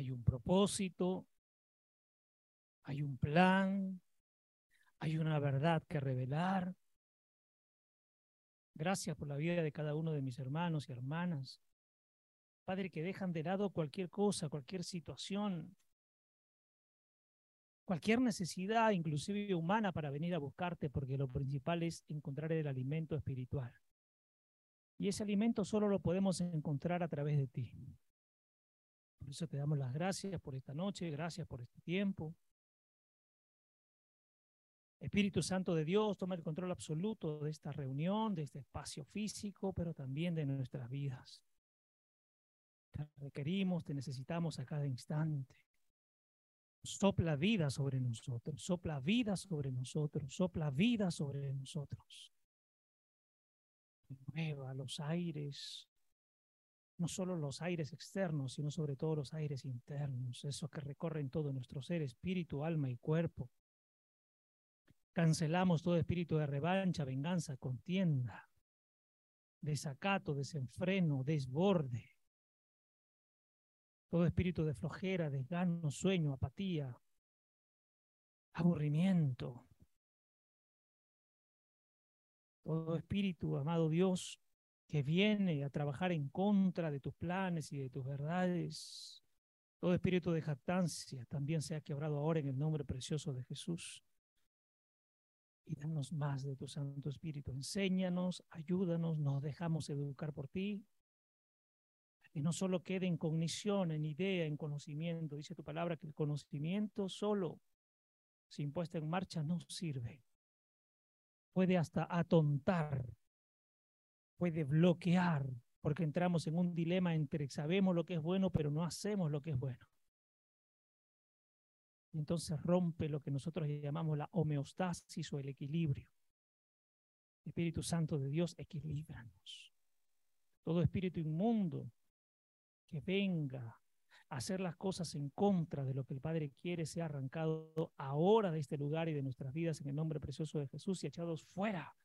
hay un propósito, hay un plan, hay una verdad que revelar. Gracias por la vida de cada uno de mis hermanos y hermanas. Padre, que dejan de lado cualquier cosa, cualquier situación, cualquier necesidad, inclusive humana, para venir a buscarte, porque lo principal es encontrar el alimento espiritual. Y ese alimento solo lo podemos encontrar a través de ti. Por eso te damos las gracias por esta noche, gracias por este tiempo. Espíritu Santo de Dios, toma el control absoluto de esta reunión, de este espacio físico, pero también de nuestras vidas. Te requerimos, te necesitamos a cada instante. Sopla vida sobre nosotros, sopla vida sobre nosotros, sopla vida sobre nosotros. Mueva los aires, no solo los aires externos, sino sobre todo los aires internos, esos que recorren todo nuestro ser, espíritu, alma y cuerpo Cancelamos todo espíritu de revancha, venganza, contienda, desacato, desenfreno, desborde. Todo espíritu de flojera, desgano, sueño, apatía, aburrimiento. Todo espíritu, amado Dios, que viene a trabajar en contra de tus planes y de tus verdades. Todo espíritu de jactancia también sea quebrado ahora en el nombre precioso de Jesús y danos más de tu Santo Espíritu. Enséñanos, ayúdanos, nos dejamos educar por ti. Que no solo quede en cognición, en idea, en conocimiento. Dice tu palabra que el conocimiento solo, sin puesta en marcha, no sirve. Puede hasta atontar, puede bloquear, porque entramos en un dilema entre sabemos lo que es bueno, pero no hacemos lo que es bueno entonces rompe lo que nosotros llamamos la homeostasis o el equilibrio. Espíritu Santo de Dios, equilíbranos. Todo espíritu inmundo que venga a hacer las cosas en contra de lo que el Padre quiere sea arrancado ahora de este lugar y de nuestras vidas en el nombre precioso de Jesús y echados fuera.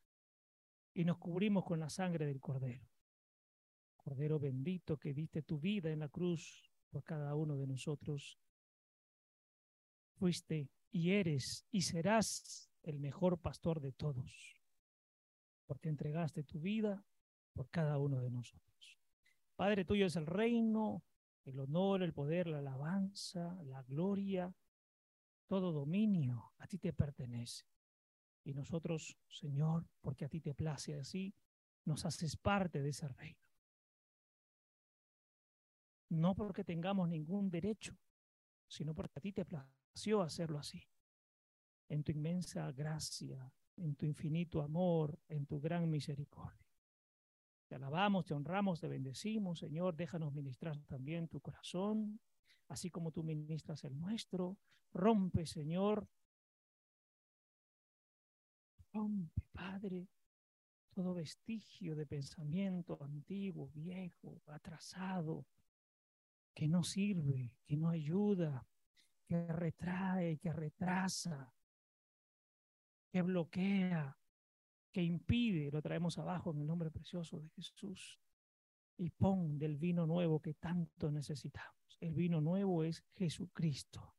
Y nos cubrimos con la sangre del Cordero. Cordero bendito que diste tu vida en la cruz por cada uno de nosotros fuiste y eres y serás el mejor pastor de todos, porque entregaste tu vida por cada uno de nosotros. Padre tuyo es el reino, el honor, el poder, la alabanza, la gloria, todo dominio a ti te pertenece. Y nosotros, Señor, porque a ti te place así, nos haces parte de ese reino. No porque tengamos ningún derecho, sino porque a ti te place hacerlo así. En tu inmensa gracia, en tu infinito amor, en tu gran misericordia. Te alabamos, te honramos, te bendecimos, Señor. Déjanos ministrar también tu corazón, así como tú ministras el nuestro. Rompe, Señor. Rompe, Padre, todo vestigio de pensamiento antiguo, viejo, atrasado, que no sirve, que no ayuda, que retrae, que retrasa, que bloquea, que impide, lo traemos abajo en el nombre precioso de Jesús. Y pon del vino nuevo que tanto necesitamos. El vino nuevo es Jesucristo,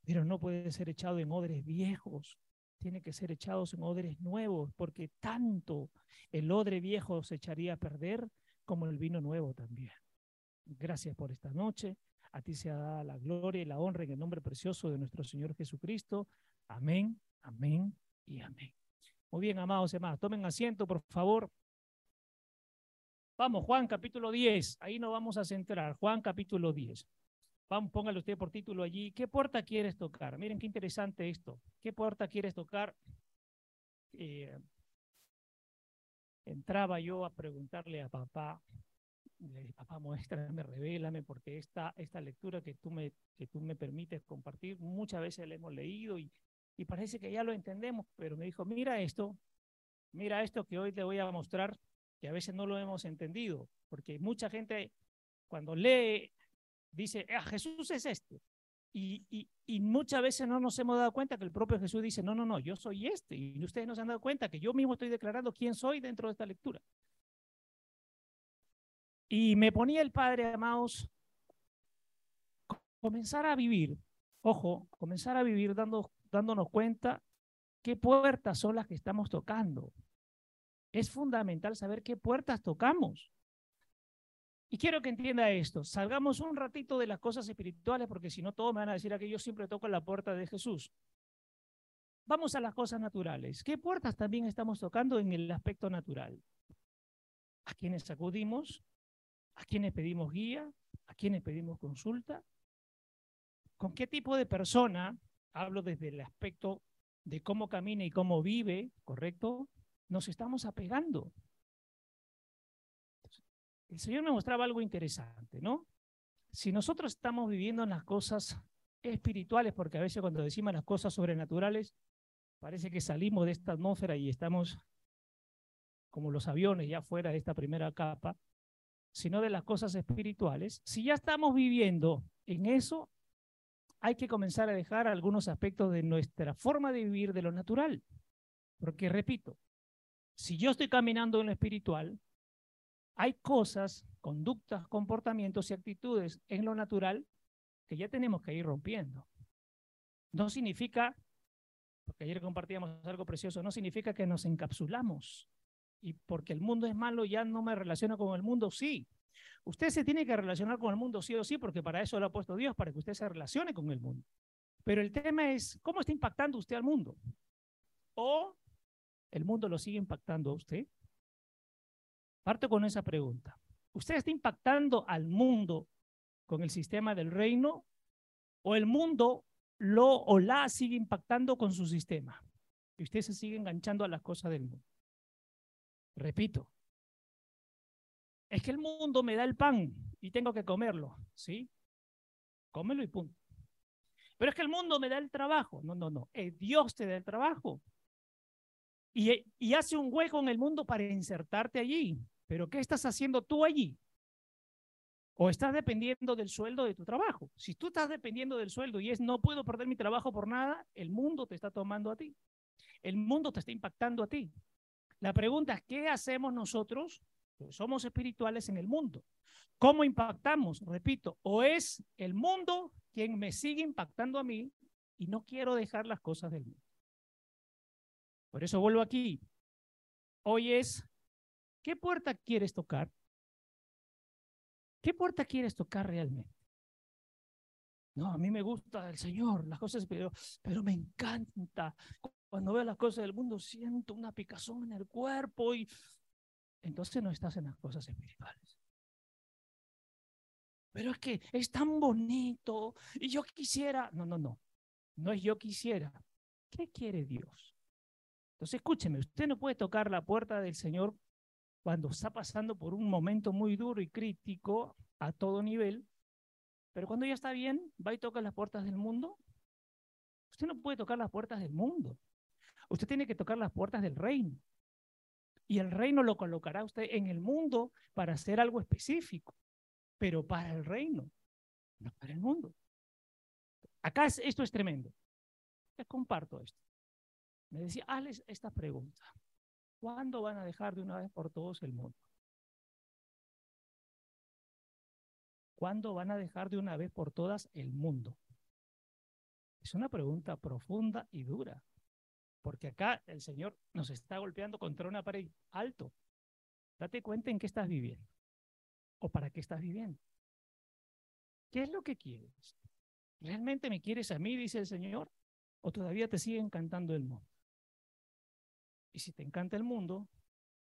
pero no puede ser echado en odres viejos, tiene que ser echados en odres nuevos, porque tanto el odre viejo se echaría a perder como el vino nuevo también. Gracias por esta noche. A ti sea dada la gloria y la honra en el nombre precioso de nuestro Señor Jesucristo. Amén, amén y amén. Muy bien, amados hermanos, tomen asiento, por favor. Vamos, Juan capítulo 10. Ahí nos vamos a centrar. Juan capítulo 10. Vamos, póngale usted por título allí. ¿Qué puerta quieres tocar? Miren qué interesante esto. ¿Qué puerta quieres tocar? Eh, entraba yo a preguntarle a papá le papá, muéstrame, revélame, porque esta, esta lectura que tú, me, que tú me permites compartir, muchas veces la hemos leído y, y parece que ya lo entendemos, pero me dijo, mira esto, mira esto que hoy te voy a mostrar, que a veces no lo hemos entendido, porque mucha gente cuando lee dice, ah, Jesús es este. Y, y, y, muchas veces no nos hemos dado cuenta que el propio Jesús dice, no, no, no, yo soy este. Y ustedes no se han dado cuenta que yo mismo estoy declarando quién soy dentro de esta lectura. Y me ponía el Padre, amados, comenzar a vivir, ojo, comenzar a vivir dando, dándonos cuenta qué puertas son las que estamos tocando. Es fundamental saber qué puertas tocamos. Y quiero que entienda esto. Salgamos un ratito de las cosas espirituales, porque si no, todos me van a decir que yo siempre toco la puerta de Jesús. Vamos a las cosas naturales. ¿Qué puertas también estamos tocando en el aspecto natural? ¿A quiénes acudimos? ¿A quiénes pedimos guía? ¿A quiénes pedimos consulta? ¿Con qué tipo de persona, hablo desde el aspecto de cómo camina y cómo vive, ¿correcto? Nos estamos apegando. El Señor me mostraba algo interesante, ¿no? Si nosotros estamos viviendo en las cosas espirituales, porque a veces cuando decimos las cosas sobrenaturales, parece que salimos de esta atmósfera y estamos como los aviones ya fuera de esta primera capa, sino de las cosas espirituales. Si ya estamos viviendo en eso, hay que comenzar a dejar algunos aspectos de nuestra forma de vivir de lo natural. Porque, repito, si yo estoy caminando en lo espiritual, hay cosas, conductas, comportamientos y actitudes en lo natural que ya tenemos que ir rompiendo. No significa, porque ayer compartíamos algo precioso, no significa que nos encapsulamos. Y porque el mundo es malo, ya no me relaciono con el mundo, sí. Usted se tiene que relacionar con el mundo sí o sí, porque para eso lo ha puesto Dios, para que usted se relacione con el mundo. Pero el tema es, ¿cómo está impactando usted al mundo? ¿O el mundo lo sigue impactando a usted? Parto con esa pregunta. ¿Usted está impactando al mundo con el sistema del reino o el mundo lo o la sigue impactando con su sistema? Y usted se sigue enganchando a las cosas del mundo. Repito, es que el mundo me da el pan y tengo que comerlo, ¿sí? Cómelo y punto. Pero es que el mundo me da el trabajo. No, no, no. Es Dios te da el trabajo. Y, y hace un hueco en el mundo para insertarte allí. Pero ¿qué estás haciendo tú allí? ¿O estás dependiendo del sueldo de tu trabajo? Si tú estás dependiendo del sueldo y es no puedo perder mi trabajo por nada, el mundo te está tomando a ti. El mundo te está impactando a ti. La pregunta es, ¿qué hacemos nosotros? Pues somos espirituales en el mundo. ¿Cómo impactamos? Repito, o es el mundo quien me sigue impactando a mí y no quiero dejar las cosas del mundo. Por eso vuelvo aquí. Hoy es ¿Qué puerta quieres tocar? ¿Qué puerta quieres tocar realmente? No, a mí me gusta el Señor, las cosas, pero, pero me encanta. Cuando veo las cosas del mundo siento una picazón en el cuerpo y entonces no estás en las cosas espirituales. Pero es que es tan bonito y yo quisiera. No, no, no. No es yo quisiera. ¿Qué quiere Dios? Entonces escúcheme, usted no puede tocar la puerta del Señor cuando está pasando por un momento muy duro y crítico a todo nivel, pero cuando ya está bien, va y toca las puertas del mundo. Usted no puede tocar las puertas del mundo. Usted tiene que tocar las puertas del reino. Y el reino lo colocará usted en el mundo para hacer algo específico, pero para el reino, no para el mundo. Acá esto es tremendo. Les comparto esto. Me decía, hazles esta pregunta. ¿Cuándo van a dejar de una vez por todos el mundo? ¿Cuándo van a dejar de una vez por todas el mundo? Es una pregunta profunda y dura, porque acá el Señor nos está golpeando contra una pared alto. Date cuenta en qué estás viviendo o para qué estás viviendo. ¿Qué es lo que quieres? ¿Realmente me quieres a mí, dice el Señor? ¿O todavía te sigue encantando el mundo? Y si te encanta el mundo,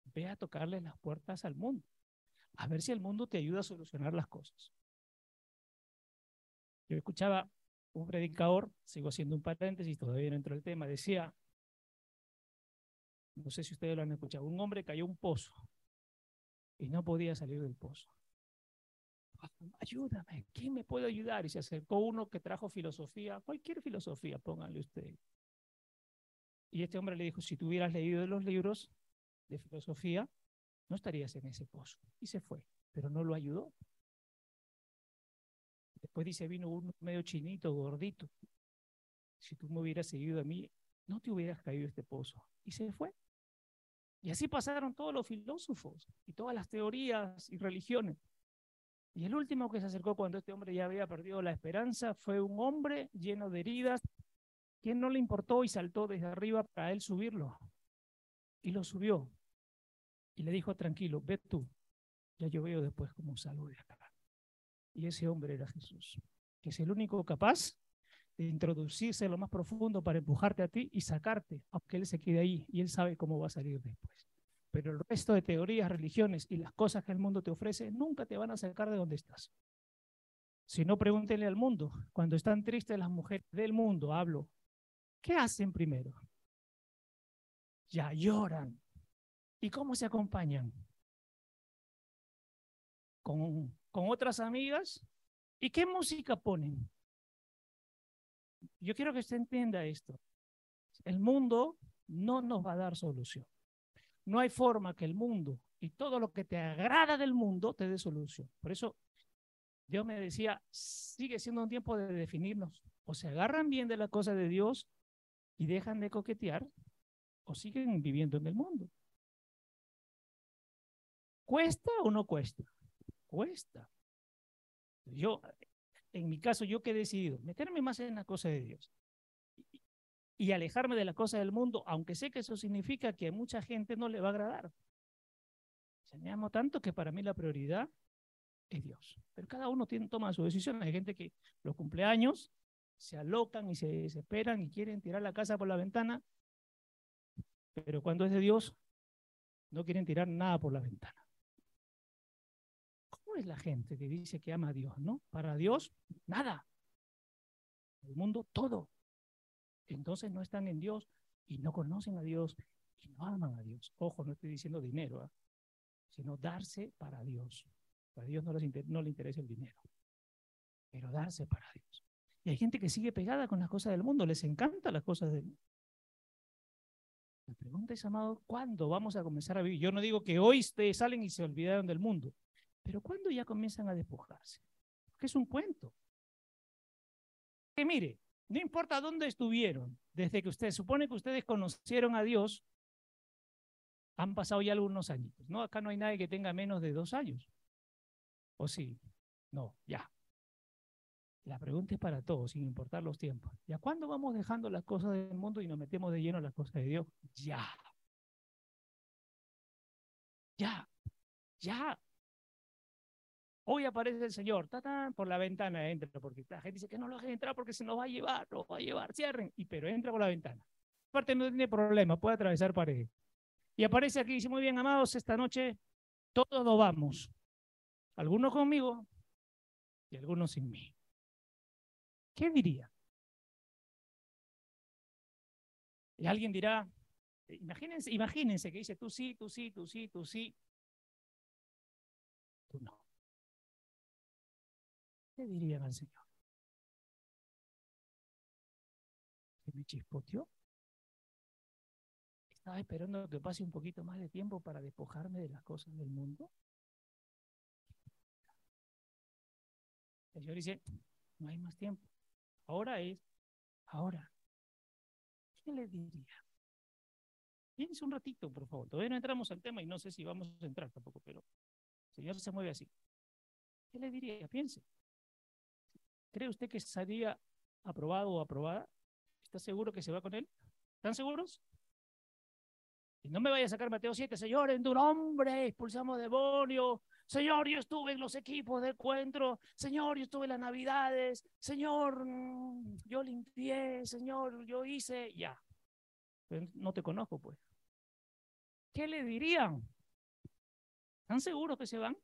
ve a tocarle las puertas al mundo. A ver si el mundo te ayuda a solucionar las cosas. Yo escuchaba un predicador, sigo haciendo un paréntesis, todavía no entro el tema, decía, no sé si ustedes lo han escuchado, un hombre cayó un pozo y no podía salir del pozo. Ayúdame, ¿quién me puede ayudar? Y se acercó uno que trajo filosofía, cualquier filosofía, pónganle usted. Y este hombre le dijo, si tú hubieras leído los libros de filosofía, no estarías en ese pozo. Y se fue, pero no lo ayudó. Después dice, vino uno medio chinito, gordito. Si tú me hubieras seguido a mí, no te hubieras caído este pozo. Y se fue. Y así pasaron todos los filósofos y todas las teorías y religiones. Y el último que se acercó cuando este hombre ya había perdido la esperanza fue un hombre lleno de heridas, quien no le importó y saltó desde arriba para él subirlo. Y lo subió. Y le dijo, tranquilo, ve tú. Ya yo veo después cómo salgo de acá. Y ese hombre era Jesús, que es el único capaz de introducirse en lo más profundo para empujarte a ti y sacarte, aunque él se quede ahí y él sabe cómo va a salir después. Pero el resto de teorías, religiones y las cosas que el mundo te ofrece nunca te van a sacar de donde estás. Si no, pregúntenle al mundo. Cuando están tristes las mujeres del mundo, hablo, ¿qué hacen primero? Ya lloran. ¿Y cómo se acompañan? Con, con otras amigas. ¿Y qué música ponen? Yo quiero que usted entienda esto. El mundo no nos va a dar solución. No hay forma que el mundo y todo lo que te agrada del mundo te dé solución. Por eso Dios me decía, sigue siendo un tiempo de definirnos. O se agarran bien de la cosa de Dios y dejan de coquetear, o siguen viviendo en el mundo. ¿Cuesta o no cuesta? Cuesta. Yo, en mi caso, yo que he decidido meterme más en la cosa de Dios y alejarme de la cosa del mundo, aunque sé que eso significa que a mucha gente no le va a agradar. Me amo tanto que para mí la prioridad es Dios. Pero cada uno tiene, toma su decisión. Hay gente que los cumpleaños se alocan y se desesperan y quieren tirar la casa por la ventana, pero cuando es de Dios, no quieren tirar nada por la ventana. ¿Cómo es la gente que dice que ama a Dios? No, para Dios, nada. El mundo, todo entonces no están en Dios y no conocen a Dios y no aman a Dios. Ojo, no estoy diciendo dinero, ¿ah? sino darse para Dios. Para Dios no, no le interesa el dinero, pero darse para Dios. Y hay gente que sigue pegada con las cosas del mundo, les encanta las cosas del mundo. La pregunta es, amado, ¿cuándo vamos a comenzar a vivir? Yo no digo que hoy ustedes salen y se olvidaron del mundo, pero ¿cuándo ya comienzan a despojarse? Porque es un cuento. Que mire, no importa dónde estuvieron, desde que ustedes, supone que ustedes conocieron a Dios, han pasado ya algunos años. ¿no? Acá no hay nadie que tenga menos de dos años. ¿O sí? No, ya. La pregunta es para todos, sin importar los tiempos. ¿Ya cuándo vamos dejando las cosas del mundo y nos metemos de lleno en las cosas de Dios? Ya. Ya. Ya. Hoy aparece el Señor, ta, por la ventana entra, porque la gente dice que no lo dejen entrar porque se nos va a llevar, lo va a llevar, cierren, y pero entra por la ventana. Aparte no tiene problema, puede atravesar paredes. Y aparece aquí y dice, muy bien, amados, esta noche todos nos vamos. Algunos conmigo y algunos sin mí. ¿Qué diría? Y alguien dirá, imagínense, imagínense que dice tú sí, tú sí, tú sí, tú sí. Tú no. ¿Qué dirían al Señor? ¿Que me chispoteó? ¿Estaba esperando que pase un poquito más de tiempo para despojarme de las cosas del mundo? El Señor dice, no hay más tiempo. Ahora es, ahora. ¿Qué le diría? Piense un ratito, por favor. Todavía no entramos al tema y no sé si vamos a entrar tampoco, pero el Señor se mueve así. ¿Qué le diría? Piense. ¿Cree usted que sería aprobado o aprobada? ¿Está seguro que se va con él? ¿Están seguros? Y no me vaya a sacar Mateo 7, Señor, en tu nombre expulsamos demonios. Señor, yo estuve en los equipos de encuentro. Señor, yo estuve en las navidades. Señor, mm, yo limpié. Señor, yo hice. Ya. no te conozco, pues. ¿Qué le dirían? ¿Están seguros que se van?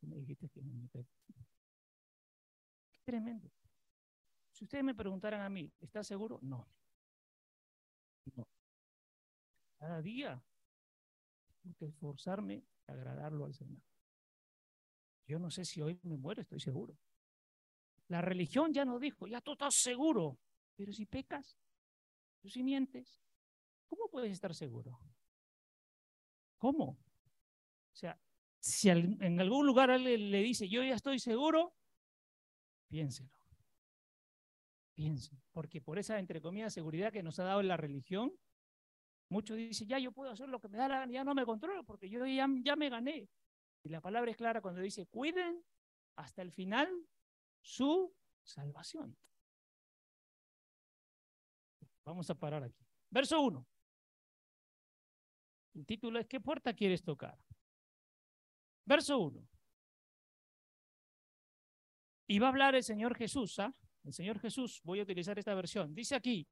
me dijiste que me Qué tremendo. Si ustedes me preguntaran a mí, ¿estás seguro? No. No. Cada día tengo que esforzarme a agradarlo al Señor. Yo no sé si hoy me muero, estoy seguro. La religión ya nos dijo, ya tú estás seguro, pero si pecas, tú si mientes, ¿cómo puedes estar seguro? ¿Cómo? O sea, si en algún lugar alguien le dice, yo ya estoy seguro, piénselo. Piénselo. Porque por esa, entre comillas, seguridad que nos ha dado la religión, Muchos dicen, ya yo puedo hacer lo que me da la gana, ya no me controlo porque yo ya, me gané. Y la palabra es clara cuando dice, cuiden hasta el final su salvación. Vamos a parar aquí. Verso 1. El título es ¿Qué puerta quieres tocar? Verso 1. Y va a hablar el Señor Jesús, ¿ah? El Señor Jesús, voy a utilizar esta versión. Dice aquí,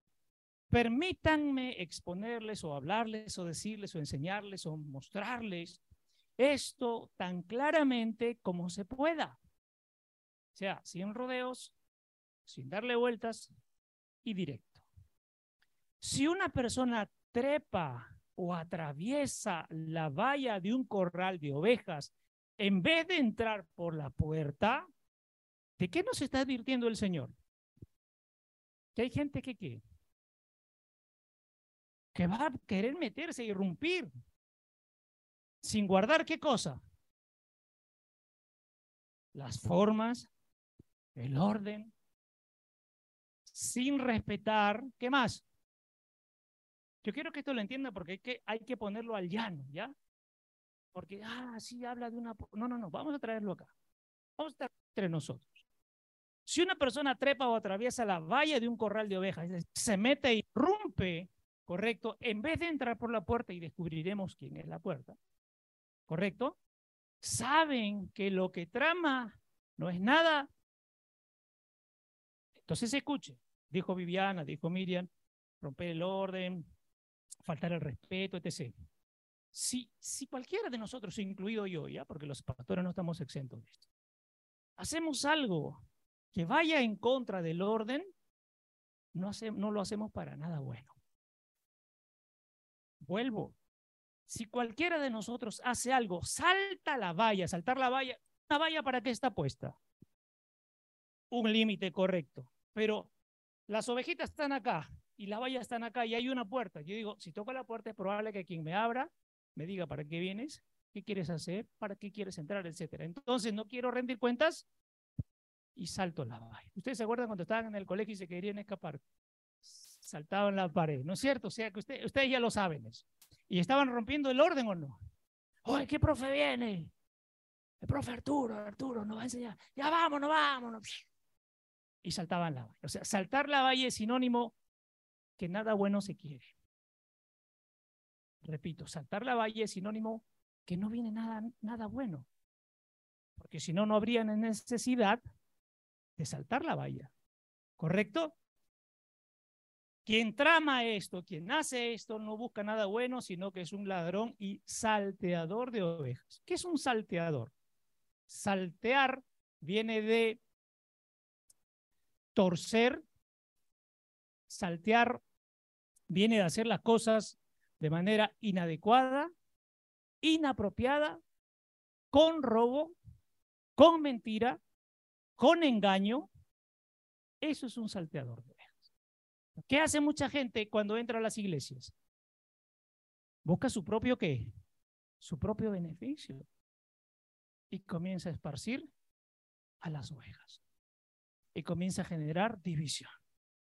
permítanme exponerles o hablarles o decirles o enseñarles o mostrarles esto tan claramente como se pueda. O sea, sin rodeos, sin darle vueltas y directo. Si una persona trepa o atraviesa la valla de un corral de ovejas en vez de entrar por la puerta, ¿de qué nos está advirtiendo el Señor? Que hay gente que ¿qué? Que va a querer meterse y irrumpir sin guardar qué cosa? Las formas, el orden, sin respetar, ¿qué más? Yo quiero que esto lo entienda porque hay que, hay que ponerlo al llano, ¿ya? Porque, ah, sí, habla de una... No, no, no, vamos a traerlo acá. Vamos a estar entre nosotros. Si una persona trepa o atraviesa la valla de un corral de ovejas, se mete y rompe, correcto, en vez de entrar por la puerta y descubriremos quién es la puerta, correcto, saben que lo que trama no es nada. Entonces escuche, dijo Viviana, dijo Miriam, romper el orden, faltar el respeto, etc. Si, si cualquiera de nosotros, incluido yo, ya, porque los pastores no estamos exentos de esto, hacemos algo que vaya en contra del orden, no, no lo hacemos para nada bueno. Vuelvo. Si cualquiera de nosotros hace algo, salta la valla, saltar la valla, ¿la valla para qué está puesta? Un límite correcto. Pero las ovejitas están acá, y las vallas están acá y hay una puerta. Yo digo, si toco la puerta es probable que quien me abra me diga para qué vienes, qué quieres hacer, para qué quieres entrar, etcétera. Entonces no quiero rendir cuentas y salto la valla. ¿Ustedes se acuerdan cuando estaban en el colegio y se querían escapar? Saltaban la pared, ¿no es cierto? O sea que ustedes ya lo saben eso. ¿Y estaban rompiendo el orden o no? ¡Oye, qué profe viene! El profe Arturo, Arturo nos va a enseñar. Ya vámonos, vámonos. Y saltaban la valla. O sea, saltar la valla es sinónimo que nada bueno se quiere. Repito, saltar la valla es sinónimo que no viene nada, nada bueno. Porque si no, no habría necesidad de saltar la valla. ¿Correcto? Quien trama esto, quien hace esto, no busca nada bueno, sino que es un ladrón y salteador de ovejas. ¿Qué es un salteador? Saltear viene de torcer, saltear viene de hacer las cosas de manera inadecuada, inapropiada, con robo, con mentira, con engaño. Eso es un salteador de. ¿Qué hace mucha gente cuando entra a las iglesias? Busca su propio qué? Su propio beneficio. Y comienza a esparcir a las ovejas. Y comienza a generar división.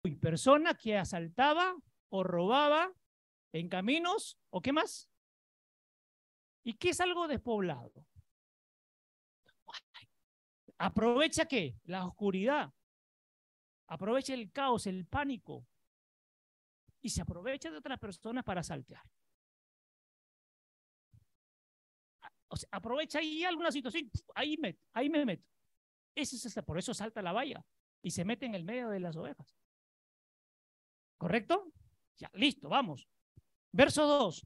Y persona que asaltaba o robaba en caminos o qué más. ¿Y qué es algo despoblado? Aprovecha qué? La oscuridad. Aprovecha el caos, el pánico. Y se aprovecha de otras personas para saltear. O sea, aprovecha ahí alguna situación, ahí me, ahí me meto. Ese es por eso salta la valla y se mete en el medio de las ovejas. ¿Correcto? Ya, listo, vamos. Verso 2.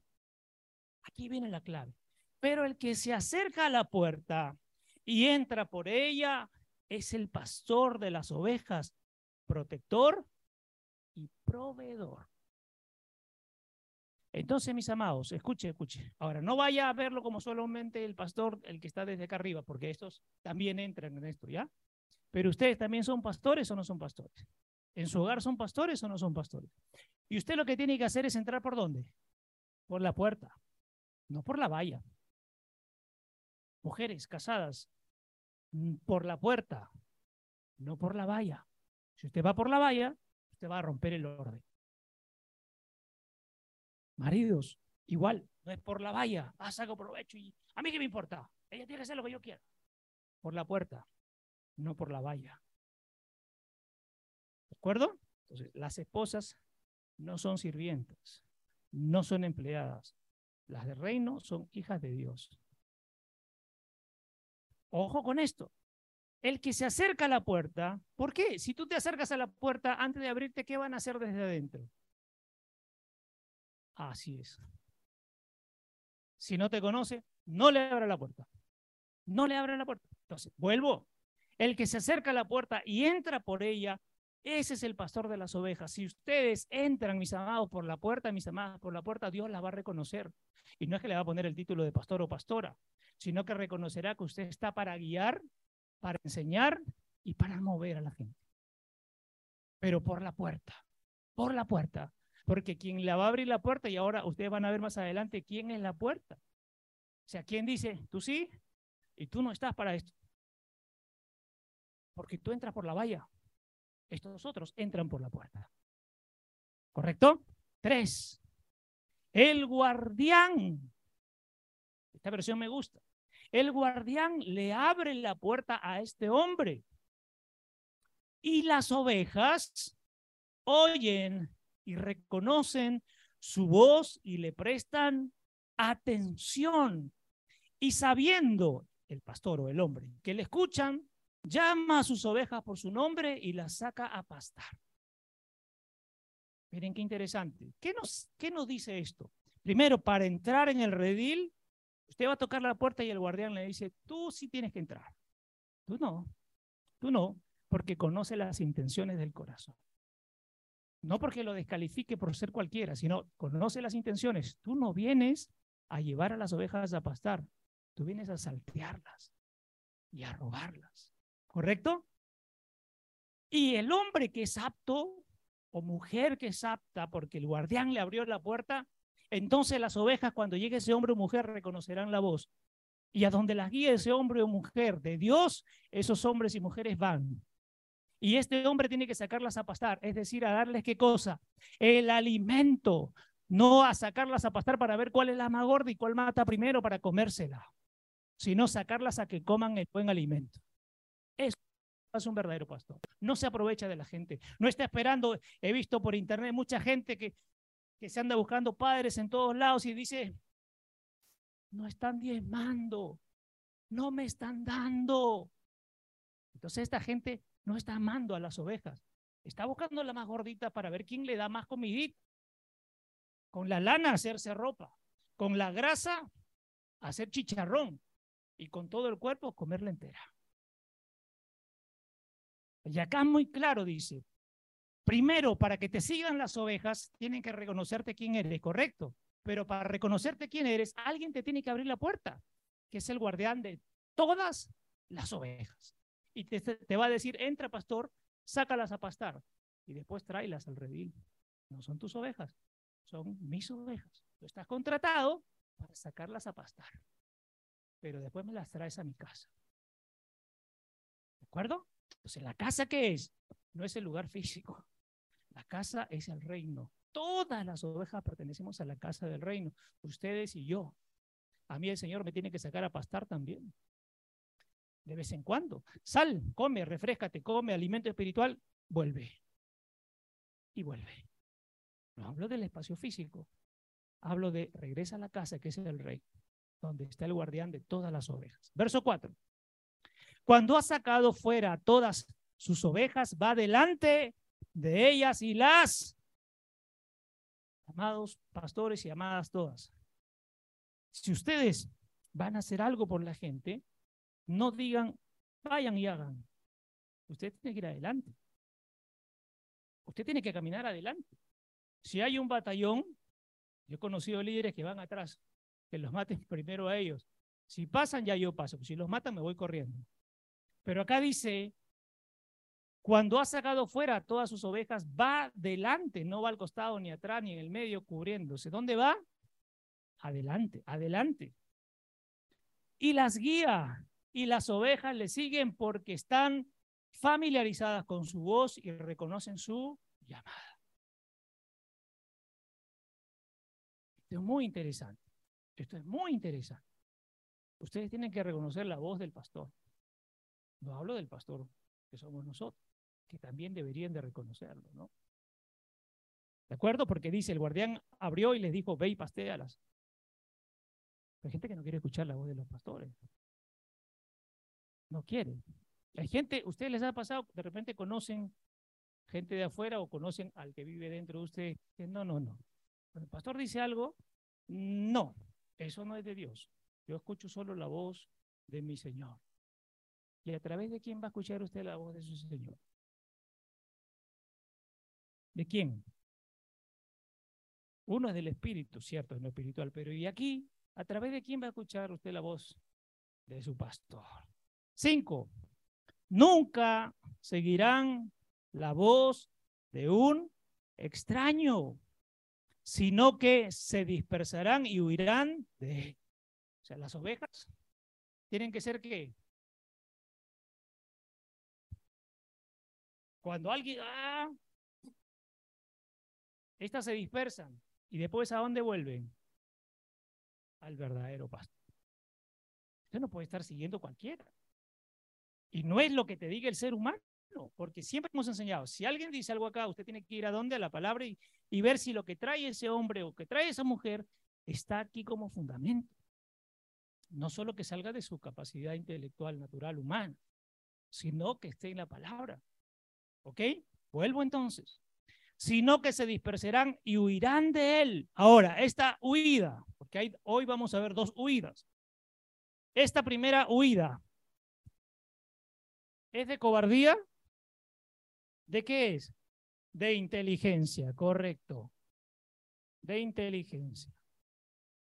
Aquí viene la clave. Pero el que se acerca a la puerta y entra por ella es el pastor de las ovejas, protector y proveedor. Entonces, mis amados, escuche, escuche. Ahora, no vaya a verlo como solamente el pastor, el que está desde acá arriba, porque estos también entran en esto, ¿ya? Pero ustedes también son pastores o no son pastores. ¿En su hogar son pastores o no son pastores? Y usted lo que tiene que hacer es entrar por dónde? Por la puerta, no por la valla. Mujeres casadas, mm, por la puerta, no por la valla. Si usted va por la valla, usted va a romper el orden. Maridos, igual, no es por la valla, ah, saco provecho y a mí qué me importa, ella tiene que hacer lo que yo quiera. Por la puerta, no por la valla. ¿De acuerdo? Entonces, las esposas no son sirvientas, no son empleadas. Las del reino son hijas de Dios. Ojo con esto. El que se acerca a la puerta, ¿por qué? Si tú te acercas a la puerta antes de abrirte, ¿qué van a hacer desde adentro? Así es. Si no te conoce, no le abra la puerta. No le abra la puerta. Entonces, vuelvo. El que se acerca a la puerta y entra por ella, ese es el pastor de las ovejas. Si ustedes entran, mis amados, por la puerta, mis amadas, por la puerta, Dios la va a reconocer. Y no es que le va a poner el título de pastor o pastora, sino que reconocerá que usted está para guiar, para enseñar y para mover a la gente. Pero por la puerta, por la puerta. Porque quien la va a abrir la puerta, y ahora ustedes van a ver más adelante quién es la puerta. O sea, ¿quién dice, tú sí, y tú no estás para esto? Porque tú entras por la valla. Estos otros entran por la puerta. ¿Correcto? Tres. El guardián. Esta versión me gusta. El guardián le abre la puerta a este hombre. Y las ovejas oyen y reconocen su voz y le prestan atención. Y sabiendo el pastor o el hombre que le escuchan, llama a sus ovejas por su nombre y las saca a pastar. Miren qué interesante. ¿Qué nos, qué nos dice esto? Primero, para entrar en el redil, usted va a tocar la puerta y el guardián le dice, tú sí tienes que entrar. Tú no, tú no, porque conoce las intenciones del corazón. No porque lo descalifique por ser cualquiera, sino conoce las intenciones. Tú no vienes a llevar a las ovejas a pastar, tú vienes a saltearlas y a robarlas. ¿Correcto? Y el hombre que es apto o mujer que es apta porque el guardián le abrió la puerta, entonces las ovejas cuando llegue ese hombre o mujer reconocerán la voz. Y a donde las guíe ese hombre o mujer de Dios, esos hombres y mujeres van. Y este hombre tiene que sacarlas a pastar, es decir, a darles qué cosa? El alimento, no a sacarlas a pastar para ver cuál es la más gorda y cuál mata primero para comérsela, sino sacarlas a que coman el buen alimento. Eso es un verdadero pastor. No se aprovecha de la gente. No está esperando. He visto por internet mucha gente que, que se anda buscando padres en todos lados y dice, no están diezmando, no me están dando. Entonces esta gente no está amando a las ovejas. Está buscando la más gordita para ver quién le da más comidita. Con la lana hacerse ropa. Con la grasa hacer chicharrón. Y con todo el cuerpo comerla entera. Y acá muy claro dice, primero, para que te sigan las ovejas, tienen que reconocerte quién eres, correcto. Pero para reconocerte quién eres, alguien te tiene que abrir la puerta, que es el guardián de todas las ovejas. Y te, va a decir, entra pastor, sácalas a pastar y después tráelas al redil. No son tus ovejas, son mis ovejas. Tú estás contratado para sacarlas a pastar, pero después me las traes a mi casa. ¿De acuerdo? Entonces, ¿la casa qué es? No es el lugar físico. La casa es el reino. Todas las ovejas pertenecemos a la casa del reino. Ustedes y yo. A mí el Señor me tiene que sacar a pastar también. De vez en cuando. Sal, come, refrescate, come alimento espiritual, vuelve. Y vuelve. No hablo del espacio físico. Hablo de regresa a la casa, que es el rey, donde está el guardián de todas las ovejas. Verso 4. Cuando ha sacado fuera todas sus ovejas, va delante de ellas y las, amados pastores y amadas todas, si ustedes van a hacer algo por la gente, no digan, vayan y hagan. Usted tiene que ir adelante. Usted tiene que caminar adelante. Si hay un batallón, yo he conocido líderes que van atrás, que los maten primero a ellos. Si pasan, ya yo paso. Si los matan, me voy corriendo. Pero acá dice, cuando ha sacado fuera todas sus ovejas, va delante, no va al costado, ni atrás, ni en el medio, cubriéndose. ¿Dónde va? Adelante, adelante. Y las guía, y las ovejas le siguen porque están familiarizadas con su voz y reconocen su llamada. Esto es muy interesante. Esto es muy interesante. Ustedes tienen que reconocer la voz del pastor. No hablo del pastor que somos nosotros, que también deberían de reconocerlo, ¿no? ¿De acuerdo? Porque dice, el guardián abrió y les dijo, ve y pastéalas. Hay gente que no quiere escuchar la voz de los pastores. No quiere. Hay gente, ustedes les ha pasado, de repente conocen gente de afuera o conocen al que vive dentro de usted, no, no, no. Cuando el pastor dice algo, no, eso no es de Dios. Yo escucho solo la voz de mi Señor. ¿Y a través de quién va a escuchar usted la voz de su Señor? ¿De quién? Uno es del Espíritu, cierto, es lo espiritual, pero ¿y aquí? ¿A través de quién va a escuchar usted la voz de su pastor? Cinco, nunca seguirán la voz de un extraño, sino que se dispersarán y huirán de O sea, las ovejas tienen que ser qué? Cuando alguien, ah, estas se dispersan y después a dónde vuelven? Al verdadero pastor. Usted no puede estar siguiendo cualquiera. Y no es lo que te diga el ser humano, porque siempre hemos enseñado, si alguien dice algo acá, usted tiene que ir a dónde, a la palabra y, y ver si lo que trae ese hombre o que trae esa mujer está aquí como fundamento. No solo que salga de su capacidad intelectual, natural, humana, sino que esté en la palabra. ¿Ok? Vuelvo entonces. Sino que se dispersarán y huirán de él. Ahora, esta huida, porque hay, hoy vamos a ver dos huidas. Esta primera huida ¿Es de cobardía? ¿De qué es? De inteligencia, correcto. De inteligencia.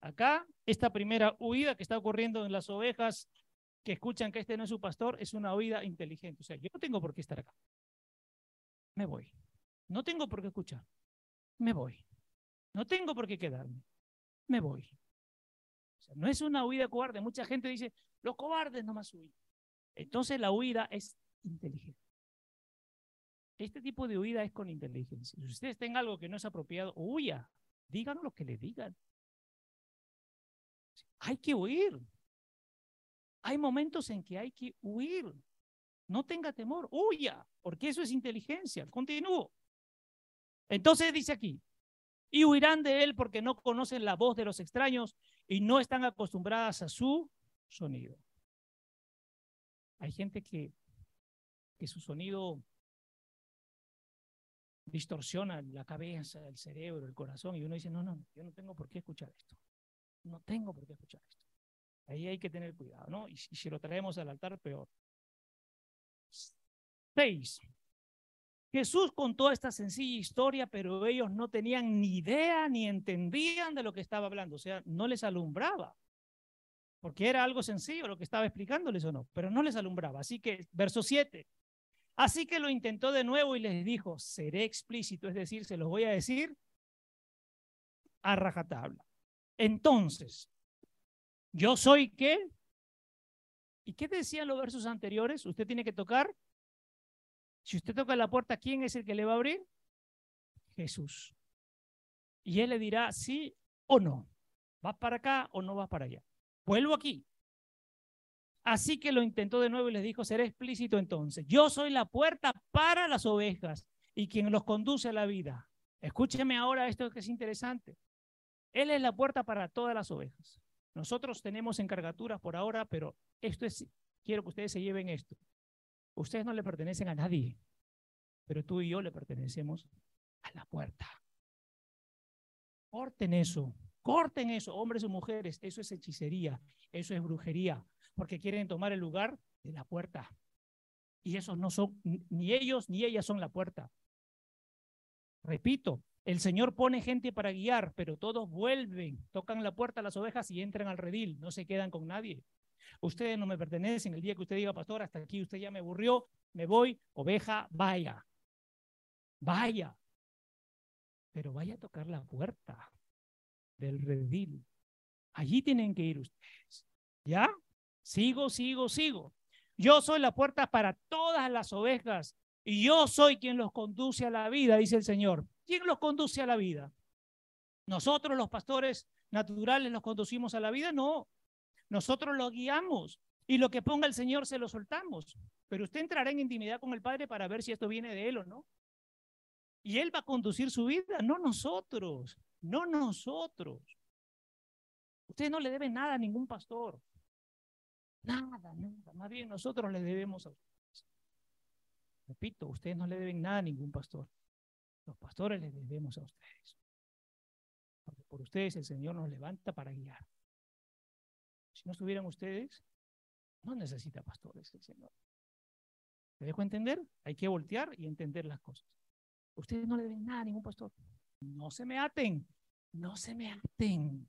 Acá, esta primera huida que está ocurriendo en las ovejas que escuchan que este no es su pastor es una huida inteligente. O sea, yo no tengo por qué estar acá. Me voy. No tengo por qué escuchar. Me voy. No tengo por qué quedarme. Me voy. No es una huida cobarde. Mucha gente dice, los cobardes no más huyen. Entonces la huida es inteligente. Este tipo de huida es con inteligencia. Si ustedes tienen algo que no es apropiado, huya. Digan lo que le digan. Hay que huir. Hay momentos en que hay que huir. No tenga temor, huya, porque eso es inteligencia. Continúo. Entonces dice aquí, y huirán de él porque no conocen la voz de los extraños y no están acostumbradas a su sonido. Hay gente que, que su sonido distorsiona la cabeza, el cerebro, el corazón, y uno dice, no, no, yo no tengo por qué escuchar esto. No tengo por qué escuchar esto. Ahí hay que tener cuidado, ¿no? Y, si lo traemos al altar, peor. Seis. Jesús contó esta sencilla historia, pero ellos no tenían ni idea ni entendían de lo que estaba hablando, o sea, no les alumbraba porque era algo sencillo lo que estaba explicándoles o no, pero no les alumbraba. Así que, verso 7. Así que lo intentó de nuevo y les dijo, seré explícito, es decir, se los voy a decir a rajatabla. Entonces, yo soy qué? ¿Y qué decían los versos anteriores? Usted tiene que tocar. Si usted toca la puerta, ¿quién es el que le va a abrir? Jesús. Y él le dirá sí o no. ¿Vas para acá o no vas para allá? Vuelvo aquí. Así que lo intentó de nuevo y les dijo, seré explícito entonces. Yo soy la puerta para las ovejas y quien los conduce a la vida. Escúcheme ahora esto que es interesante. Él es la puerta para todas las ovejas. Nosotros tenemos encargaturas por ahora, pero esto es, quiero que ustedes se lleven esto. Ustedes no le pertenecen a nadie, pero tú y yo le pertenecemos a la puerta. Corten eso. Corten eso, hombres o mujeres, eso es hechicería, eso es brujería, porque quieren tomar el lugar de la puerta. Y esos no son, ni ellos ni ellas son la puerta. Repito, el Señor pone gente para guiar, pero todos vuelven, tocan la puerta a las ovejas y entran al redil, no se quedan con nadie. Ustedes no me pertenecen. El día que usted diga, pastor, hasta aquí usted ya me aburrió, me voy, oveja, vaya. Vaya. Pero vaya a tocar la puerta del redil. Allí tienen que ir ustedes. ¿Ya? Sigo, sigo, sigo. Yo soy la puerta para todas las ovejas y yo soy quien los conduce a la vida, dice el Señor. ¿Quién los conduce a la vida? Nosotros los pastores naturales los conducimos a la vida, no. Nosotros los guiamos y lo que ponga el Señor se lo soltamos. Pero usted entrará en intimidad con el Padre para ver si esto viene de Él o no. Y Él va a conducir su vida, no nosotros, no nosotros. Ustedes no le deben nada a ningún pastor. Nada, nada. Más bien nosotros le debemos a ustedes. Repito, ustedes no le deben nada a ningún pastor. Los pastores les debemos a ustedes. Porque por ustedes el Señor nos levanta para guiar. Si no estuvieran ustedes, no necesita pastores el Señor. ¿Me dejo entender? Hay que voltear y entender las cosas. Ustedes no le deben nada a ningún pastor. No se me aten. No se me aten.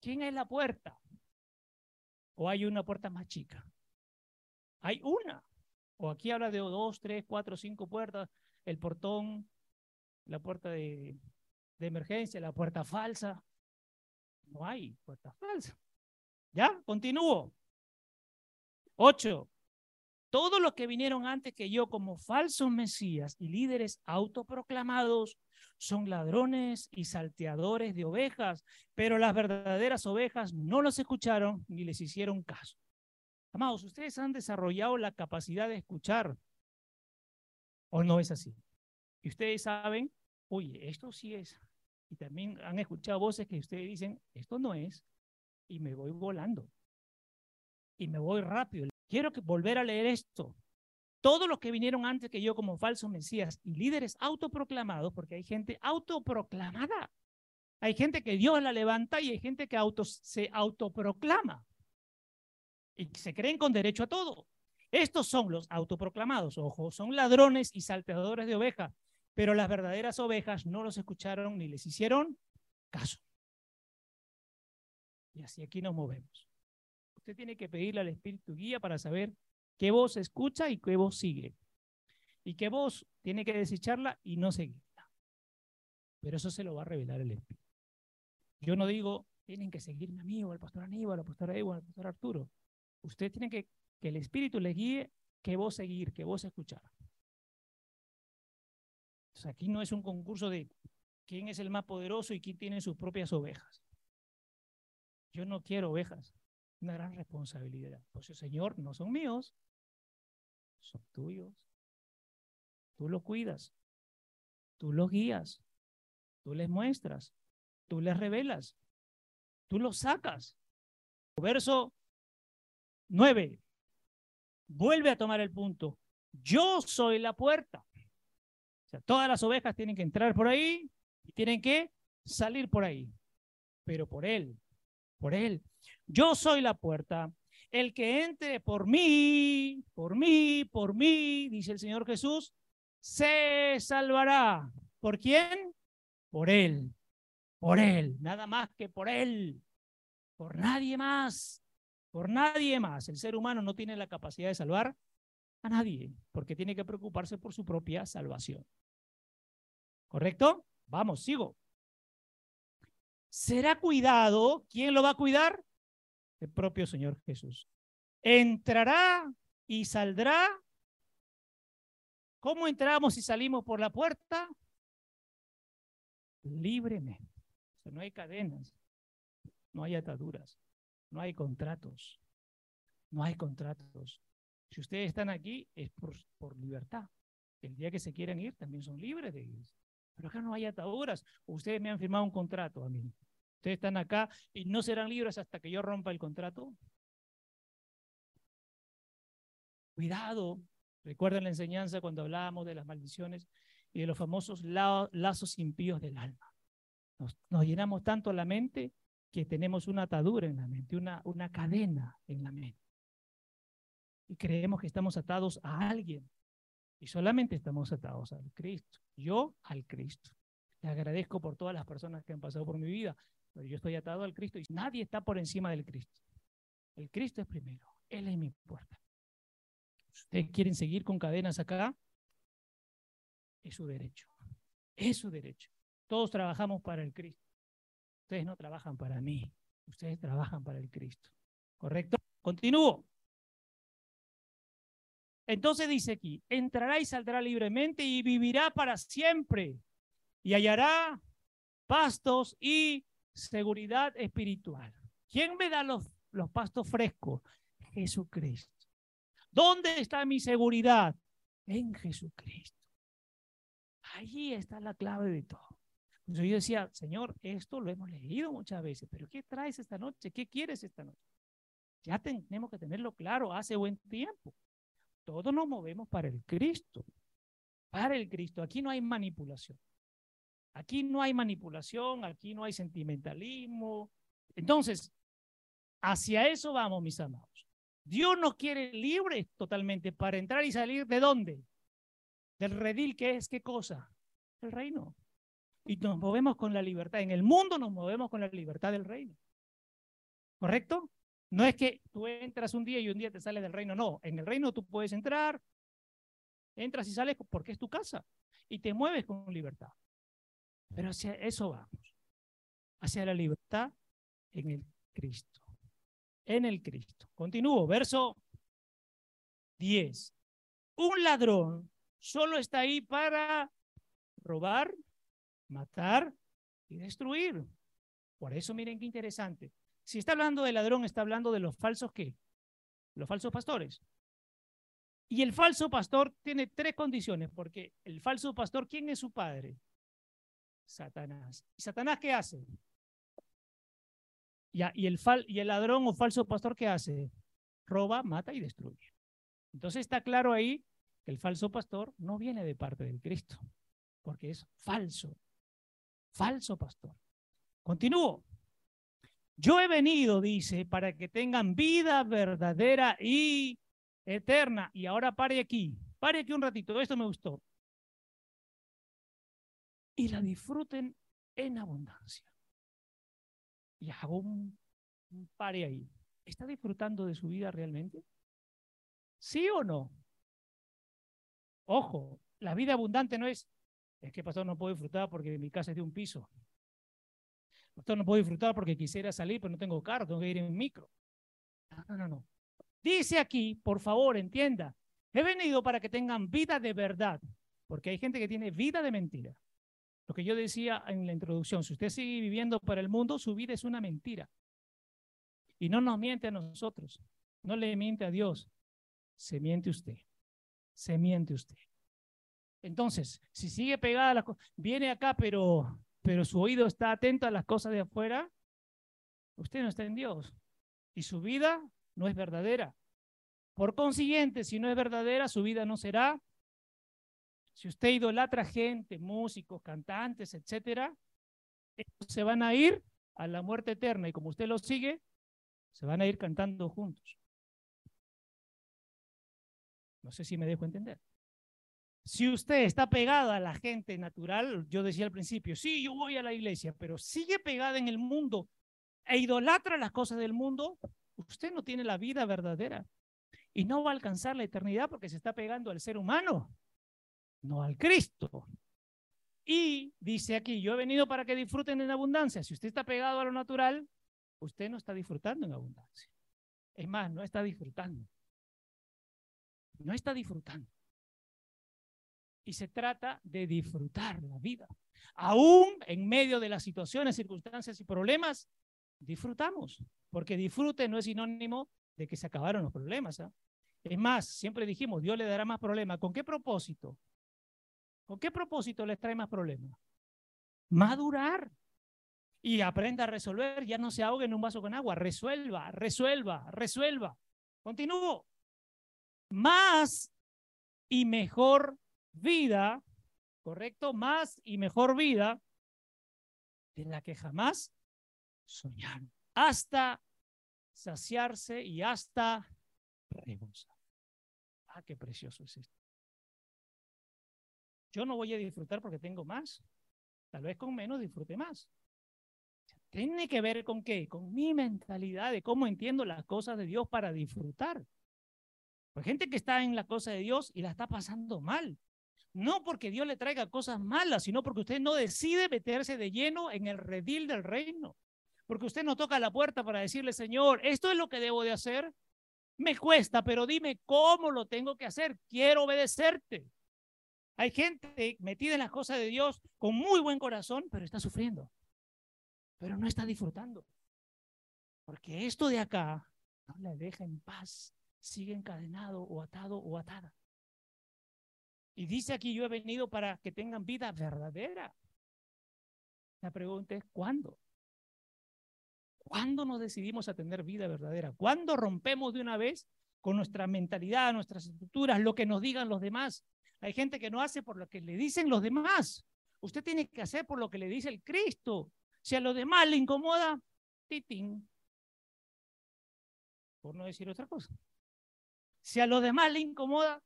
¿Quién es la puerta? ¿O hay una puerta más chica? Hay una. O aquí habla de dos, tres, cuatro, cinco puertas. El portón, la puerta de, de emergencia, la puerta falsa. No hay puerta falsa. ¿Ya? Continúo. Ocho. Todos los que vinieron antes que yo como falsos mesías y líderes autoproclamados son ladrones y salteadores de ovejas, pero las verdaderas ovejas no los escucharon ni les hicieron caso. Amados, ustedes han desarrollado la capacidad de escuchar, ¿o no es así? Y ustedes saben, oye, esto sí es. Y también han escuchado voces que ustedes dicen, esto no es, y me voy volando. Y me voy rápido. Quiero volver a leer esto. Todos los que vinieron antes que yo como falsos mesías y líderes autoproclamados, porque hay gente autoproclamada. Hay gente que Dios la levanta y hay gente que se autoproclama y se creen con derecho a todo. Estos son los autoproclamados, ojo, son ladrones y salteadores de ovejas, pero las verdaderas ovejas no los escucharon ni les hicieron caso. Y así aquí nos movemos. Usted tiene que pedirle al Espíritu guía para saber qué voz escucha y qué voz sigue. Y qué voz tiene que desecharla y no seguirla. Pero eso se lo va a revelar el Espíritu. Yo no digo, tienen que seguirme a mí o al pastor Aníbal, al pastor Evo, al pastor Arturo. Usted tiene que que el Espíritu le guíe qué voz seguir, qué voz escuchar. Entonces aquí no es un concurso de quién es el más poderoso y quién tiene sus propias ovejas. Yo no quiero ovejas una gran responsabilidad. Pues Señor, no son míos, son tuyos. Tú los cuidas, tú los guías, tú les muestras, tú les revelas, tú los sacas. Verso 9. Vuelve a tomar el punto. Yo soy la puerta. O sea, todas las ovejas tienen que entrar por ahí y tienen que salir por ahí. Pero por Él, por Él. Yo soy la puerta. El que entre por mí, por mí, por mí, dice el Señor Jesús, se salvará. ¿Por quién? Por Él. Por Él. Nada más que por Él. Por nadie más. Por nadie más. El ser humano no tiene la capacidad de salvar a nadie, porque tiene que preocuparse por su propia salvación. ¿Correcto? Vamos, sigo. Será cuidado. ¿Quién lo va a cuidar? El propio Señor Jesús. Entrará y saldrá. ¿Cómo entramos y salimos por la puerta? Libremente. no hay cadenas, no hay ataduras, no hay contratos, no hay contratos. Si ustedes están aquí es por, por libertad. El día que se quieran ir también son libres de ir. Pero acá no hay ataduras. Ustedes me han firmado un contrato a mí. Ustedes están acá y no serán libres hasta que yo rompa el contrato. Cuidado. Recuerden la enseñanza cuando hablábamos de las maldiciones y de los famosos lazos impíos del alma. Nos, llenamos tanto la mente que tenemos una atadura en la mente, una, una cadena en la mente. Y creemos que estamos atados a alguien. Y solamente estamos atados al Cristo. Yo al Cristo. Le agradezco por todas las personas que han pasado por mi vida, pero yo estoy atado al Cristo y nadie está por encima del Cristo. El Cristo es primero. Él es mi puerta. ustedes quieren seguir con cadenas acá, es su derecho. Es su derecho. Todos trabajamos para el Cristo. Ustedes no trabajan para mí. Ustedes trabajan para el Cristo. ¿Correcto? Continúo. Entonces dice aquí, entrará y saldrá libremente y vivirá para siempre y hallará pastos y seguridad espiritual. ¿Quién me da los, los pastos frescos? Jesucristo. ¿Dónde está mi seguridad? En Jesucristo. Allí está la clave de todo. Entonces yo decía, Señor, esto lo hemos leído muchas veces, pero ¿qué traes esta noche? ¿Qué quieres esta noche? Ya tenemos que tenerlo claro hace buen tiempo. Todos nos movemos para el Cristo. Para el Cristo. Aquí no hay manipulación. Aquí no hay manipulación, aquí no hay sentimentalismo. Entonces, hacia eso vamos, mis amados. Dios nos quiere libres totalmente para entrar y salir de dónde? Del redil que es qué cosa? El reino. Y nos movemos con la libertad. En el mundo nos movemos con la libertad del reino. ¿Correcto? No es que tú entras un día y un día te sales del reino. No, en el reino tú puedes entrar, entras y sales porque es tu casa. Y te mueves con libertad. Pero hacia eso vamos. Hacia la libertad en el Cristo. En el Cristo. Continúo, verso 10. Un ladrón solo está ahí para robar, matar y destruir. Por eso miren qué interesante. Si está hablando de ladrón, está hablando de los falsos qué? Los falsos pastores. Y el falso pastor tiene tres condiciones, porque el falso pastor, ¿quién es su padre? Satanás. ¿Y Satanás qué hace? Ya, y, el fal, y el ladrón o falso pastor qué hace? Roba, mata y destruye. Entonces está claro ahí que el falso pastor no viene de parte del Cristo, porque es falso. Falso pastor. Continúo. Yo he venido, dice, para que tengan vida verdadera y eterna. Y ahora pare aquí, pare aquí un ratito, esto me gustó. Y la disfruten en abundancia. Y hago un, pare ahí. ¿Está disfrutando de su vida realmente? ¿Sí o no? Ojo, la vida abundante no es, es que pastor no puedo disfrutar porque mi casa es de un piso. Esto no puedo disfrutar porque quisiera salir, pero no tengo carro, tengo que ir en micro. No, no, no. Dice aquí, por favor, entienda, he venido para que tengan vida de verdad, porque hay gente que tiene vida de mentira. Lo que yo decía en la introducción, si usted sigue viviendo para el mundo, su vida es una mentira. Y no nos miente a nosotros, no le miente a Dios, se miente usted, se miente usted. Entonces, si sigue pegada la cosa, viene acá, pero pero su oído está atento a las cosas de afuera, usted no está en Dios y su vida no es verdadera. Por consiguiente, si no es verdadera, su vida no será. Si usted idolatra gente, músicos, cantantes, etcétera, se van a ir a la muerte eterna y como usted los sigue, se van a ir cantando juntos. No sé si me dejo entender. Si usted está pegada a la gente natural, yo decía al principio, sí, yo voy a la iglesia, pero sigue pegada en el mundo e idolatra las cosas del mundo, usted no tiene la vida verdadera y no va a alcanzar la eternidad porque se está pegando al ser humano, no al Cristo. Y dice aquí, yo he venido para que disfruten en abundancia. Si usted está pegado a lo natural, usted no está disfrutando en abundancia. Es más, no está disfrutando. No está disfrutando. Y se trata de disfrutar la vida. Aún en medio de las situaciones, circunstancias y problemas, disfrutamos. Porque disfrute no es sinónimo de que se acabaron los problemas. ¿ah? Es más, siempre dijimos, Dios le dará más problemas. ¿Con qué propósito? ¿Con qué propósito les trae más problemas? Madurar. Y aprenda a resolver, ya no se ahogue en un vaso con agua. Resuelva, resuelva, resuelva. Continúo. Más y mejor vida, ¿correcto? Más y mejor vida de la que jamás soñaron. Hasta saciarse y hasta rebosar. Ah, qué precioso es esto. Yo no voy a disfrutar porque tengo más. Tal vez con menos disfrute más. Tiene que ver con qué? Con mi mentalidad de cómo entiendo las cosas de Dios para disfrutar. Hay gente que está en la cosa de Dios y la está pasando mal. No porque Dios le traiga cosas malas, sino porque usted no decide meterse de lleno en el redil del reino. Porque usted no toca la puerta para decirle, Señor, esto es lo que debo de hacer. Me cuesta, pero dime cómo lo tengo que hacer. Quiero obedecerte. Hay gente metida en las cosas de Dios con muy buen corazón, pero está sufriendo. pero no está disfrutando. Porque esto de acá no le deja en paz, sigue encadenado o atado o atada. Y dice aquí, yo he venido para que tengan vida verdadera. La pregunta es, ¿cuándo? ¿Cuándo nos decidimos a tener vida verdadera? ¿Cuándo rompemos de una vez con nuestra mentalidad, nuestras estructuras, lo que nos digan los demás? Hay gente que no hace por lo que le dicen los demás. Usted tiene que hacer por lo que le dice el Cristo. Si a los demás le incomoda, titín. Por no decir otra cosa. Si a los demás le incomoda,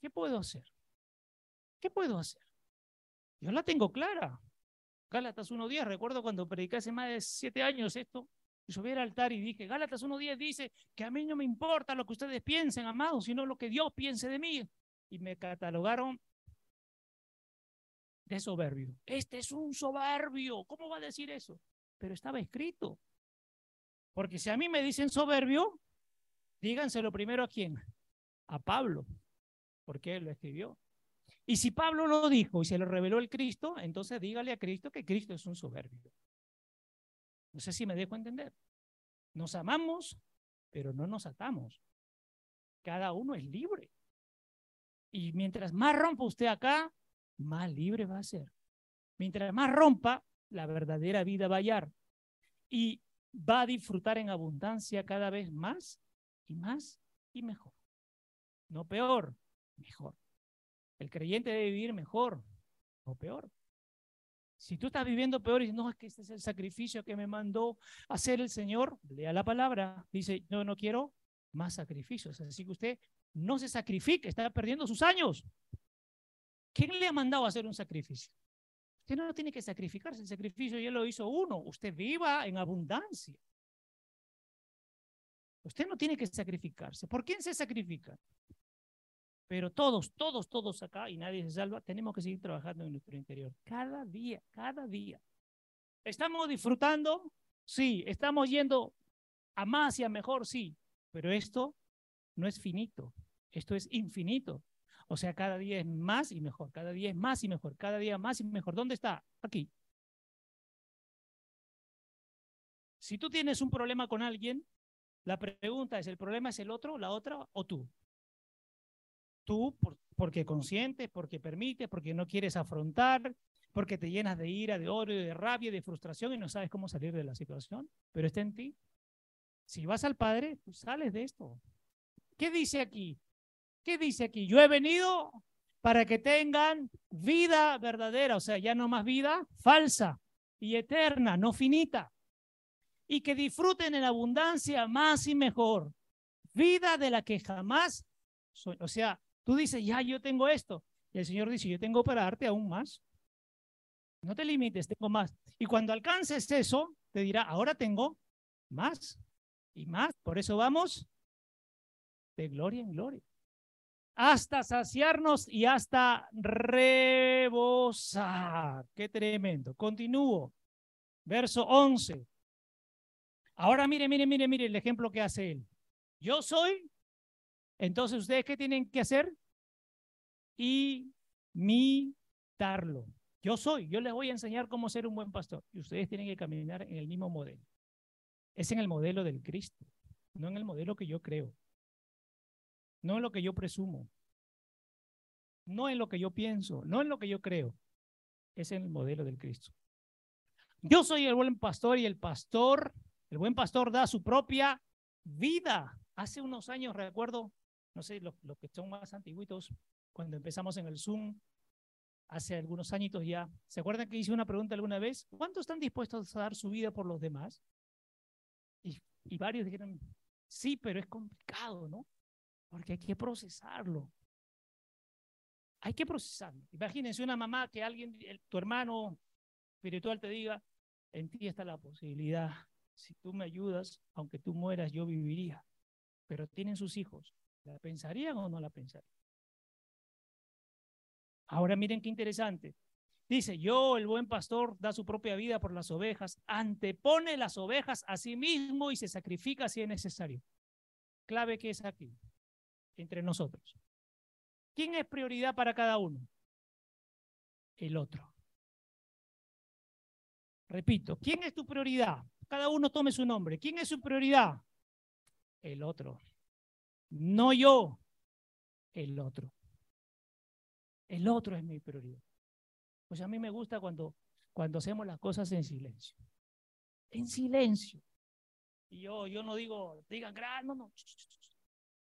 ¿qué puedo hacer? ¿Qué puedo hacer? Yo la tengo clara. Gálatas 1.10, recuerdo cuando prediqué hace más de siete años esto, subí al altar y dije, Gálatas 1.10 dice que a mí no me importa lo que ustedes piensen, amados, sino lo que Dios piense de mí. Y me catalogaron de soberbio. Este es un soberbio. ¿Cómo va a decir eso? Pero estaba escrito. Porque si a mí me dicen soberbio, díganselo primero a quién? A Pablo, porque él lo escribió. Y si Pablo lo dijo y se lo reveló el Cristo, entonces dígale a Cristo que Cristo es un soberbio. No sé si me dejo entender. Nos amamos, pero no nos atamos. Cada uno es libre. Y mientras más rompa usted acá, más libre va a ser. Mientras más rompa, la verdadera vida va a hallar. Y va a disfrutar en abundancia cada vez más y más y mejor. No peor, mejor. El creyente debe vivir mejor, o peor. Si tú estás viviendo peor y dices, no, es que este es el sacrificio que me mandó hacer el Señor, lea la palabra. Dice, no, no quiero más sacrificios. Así que usted no se sacrifique, está perdiendo sus años. ¿Quién le ha mandado a hacer un sacrificio? Usted no tiene que sacrificarse, el sacrificio ya lo hizo uno. Usted viva en abundancia. Usted no tiene que sacrificarse. ¿Por quién se sacrifica? Pero todos, todos, todos acá, y nadie se salva, tenemos que seguir trabajando en nuestro interior. Cada día, cada día. ¿Estamos disfrutando? Sí. ¿Estamos yendo a más y a mejor? Sí. Pero esto no es finito. Esto es infinito. O sea, cada día es más y mejor. Cada día es más y mejor. Cada día más y mejor. ¿Dónde está? Aquí. Si tú tienes un problema con alguien, la pregunta es, ¿el problema es el otro, la otra o tú? Tú, porque conscientes, porque permites, porque no quieres afrontar, porque te llenas de ira, de odio, de rabia, de frustración y no sabes cómo salir de la situación, pero está en ti. Si vas al Padre, tú sales de esto. ¿Qué dice aquí? ¿Qué dice aquí? Yo he venido para que tengan vida verdadera, o sea, ya no más vida falsa y eterna, no finita, y que disfruten en abundancia más y mejor, vida de la que jamás, o sea, Tú dices, ya yo tengo esto. Y el Señor dice, yo tengo para darte aún más. No te limites, tengo más. Y cuando alcances eso, te dirá, ahora tengo más y más. Por eso vamos de gloria en gloria. Hasta saciarnos y hasta rebosar. Qué tremendo. Continúo. Verso 11. Ahora mire, mire, mire, mire el ejemplo que hace él. Yo soy entonces, ¿ustedes qué tienen que hacer? Imitarlo. Yo soy, yo les voy a enseñar cómo ser un buen pastor y ustedes tienen que caminar en el mismo modelo. Es en el modelo del Cristo, no en el modelo que yo creo, no en lo que yo presumo, no en lo que yo pienso, no en lo que yo creo, es en el modelo del Cristo. Yo soy el buen pastor y el pastor, el buen pastor da su propia vida. Hace unos años recuerdo no sé, los, que son más antiguitos, cuando empezamos en el Zoom, hace algunos añitos ya, ¿se acuerdan que hice una pregunta alguna vez? ¿Cuántos están dispuestos a dar su vida por los demás? Y, y varios dijeron, sí, pero es complicado, ¿no? Porque hay que procesarlo. Hay que procesarlo. Imagínense una mamá que alguien, tu hermano espiritual te diga, en ti está la posibilidad. Si tú me ayudas, aunque tú mueras, yo viviría. Pero tienen sus hijos. ¿La pensarían o no la pensarían? Ahora miren qué interesante. Dice, yo, el buen pastor, da su propia vida por las ovejas, antepone las ovejas a sí mismo y se sacrifica si es necesario. Clave que es aquí, entre nosotros. ¿Quién es prioridad para cada uno? El otro. Repito, ¿quién es tu prioridad? Cada uno tome su nombre. ¿Quién es su prioridad? El otro. No yo, el otro. El otro es mi prioridad. Pues a mí me gusta cuando, cuando hacemos las cosas en silencio. En silencio. Y yo, yo no digo, digan, no, no.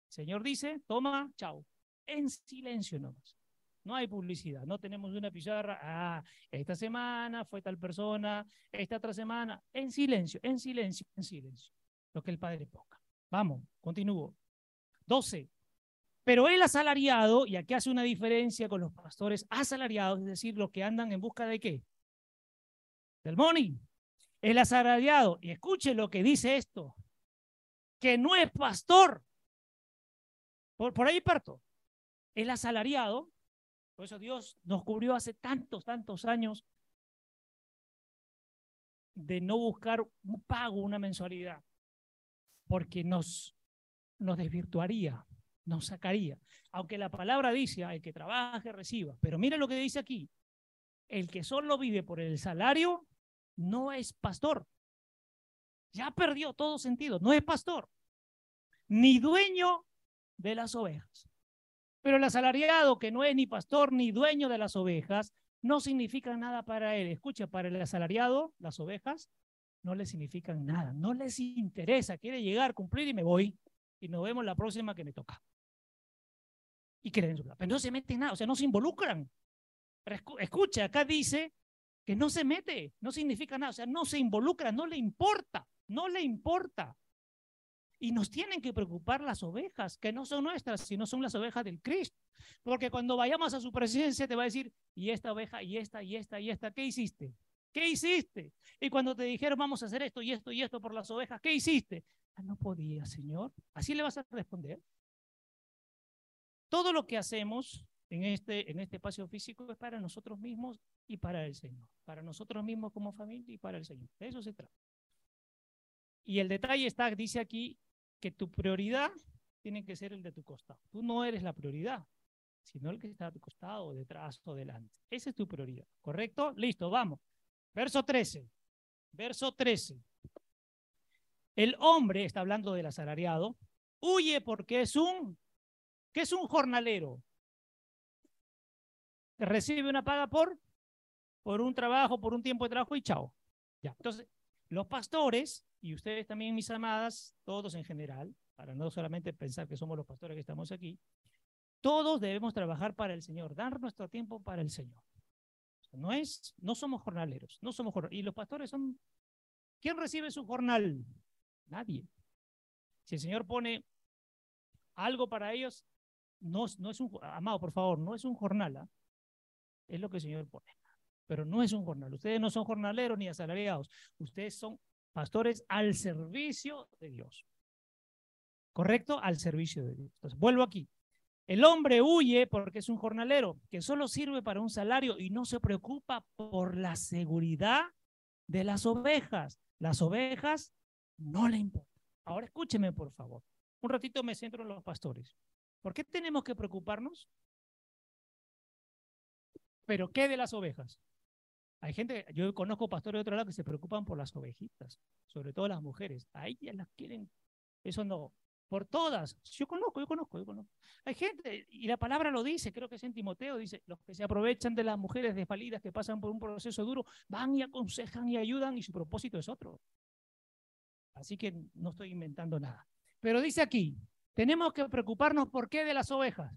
Señor dice, toma, chao. En silencio nomás. No hay publicidad, no tenemos una pizarra. Ah, esta semana fue tal persona, esta otra semana. En silencio, en silencio, en silencio. Lo que el Padre ponga. Vamos, continúo. 12. Pero el asalariado, y aquí hace una diferencia con los pastores asalariados, es decir, los que andan en busca de qué? Del money. El asalariado, y escuche lo que dice esto, que no es pastor. Por, por ahí parto. El asalariado, por eso Dios nos cubrió hace tantos, tantos años de no buscar un pago, una mensualidad, porque nos, nos desvirtuaría nos sacaría. Aunque la palabra dice, el que trabaje, reciba. Pero mire lo que dice aquí. El que solo vive por el salario no es pastor. Ya perdió todo sentido. No es pastor. Ni dueño de las ovejas. Pero el asalariado que no es ni pastor ni dueño de las ovejas no significa nada para él. Escucha, para el asalariado, las ovejas no le significan nada. No les interesa. Quiere llegar, cumplir y me voy. Y nos vemos la próxima que me toca y creen su Pero no se meten nada, o sea, no se involucran. escucha, acá dice que no se mete, no significa nada, o sea, no se involucra, no le importa, no le importa. Y nos tienen que preocupar las ovejas, que no son nuestras, sino son las ovejas del Cristo. Porque cuando vayamos a su presencia te va a decir, y esta oveja, y esta, y esta, y esta, ¿qué hiciste? ¿Qué hiciste? Y cuando te dijeron, vamos a hacer esto y esto y esto por las ovejas, ¿qué hiciste? Ah, no podía, Señor. Así le vas a responder. Todo lo que hacemos en este, en este espacio físico es para nosotros mismos y para el Señor. Para nosotros mismos como familia y para el Señor. De eso se trata. Y el detalle está, dice aquí, que tu prioridad tiene que ser el de tu costado. Tú no eres la prioridad, sino el que está a tu costado, detrás o delante. Esa es tu prioridad. ¿Correcto? Listo, vamos. Verso 13. Verso 13. El hombre, está hablando del asalariado, huye porque es un ¿Qué es un jornalero? Recibe una paga por, por un trabajo, por un tiempo de trabajo y chao. Entonces, los pastores, y ustedes también, mis amadas, todos en general, para no solamente pensar que somos los pastores que estamos aquí, todos debemos trabajar para el Señor, dar nuestro tiempo para el Señor. No es, no somos jornaleros, no somos jornaleros. Y los pastores son, ¿quién recibe su jornal? Nadie. Si el Señor pone algo para ellos, no, no es un, amado, por favor, no es un jornal, ¿ah? es lo que el Señor pone, pero no es un jornal. Ustedes no son jornaleros ni asalariados, ustedes son pastores al servicio de Dios. ¿Correcto? Al servicio de Dios. Entonces, vuelvo aquí. El hombre huye porque es un jornalero que solo sirve para un salario y no se preocupa por la seguridad de las ovejas. Las ovejas no le importan. Ahora escúcheme, por favor. Un ratito me centro en los pastores. ¿Por qué tenemos que preocuparnos? Pero ¿qué de las ovejas? Hay gente, yo conozco pastores de otro lado que se preocupan por las ovejitas, sobre todo las mujeres. A ellas las quieren, eso no, por todas. Yo conozco, yo conozco, yo conozco. Hay gente, y la palabra lo dice, creo que es en Timoteo, dice, los que se aprovechan de las mujeres desvalidas que pasan por un proceso duro, van y aconsejan y ayudan y su propósito es otro. Así que no estoy inventando nada. Pero dice aquí, tenemos que preocuparnos por qué de las ovejas.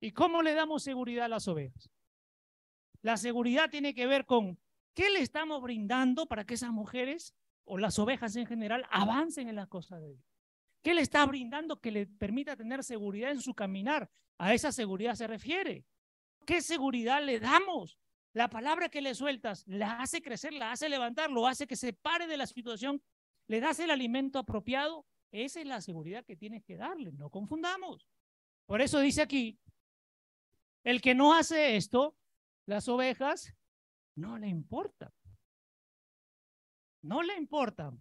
¿Y cómo le damos seguridad a las ovejas? La seguridad tiene que ver con qué le estamos brindando para que esas mujeres o las ovejas en general avancen en las cosas de Dios. ¿Qué le está brindando que le permita tener seguridad en su caminar? A esa seguridad se refiere. ¿Qué seguridad le damos? La palabra que le sueltas la hace crecer, la hace levantar, lo hace que se pare de la situación, le das el alimento apropiado, esa es la seguridad que tienes que darle, no confundamos. Por eso dice aquí, el que no hace esto, las ovejas, no le importa. No le importa.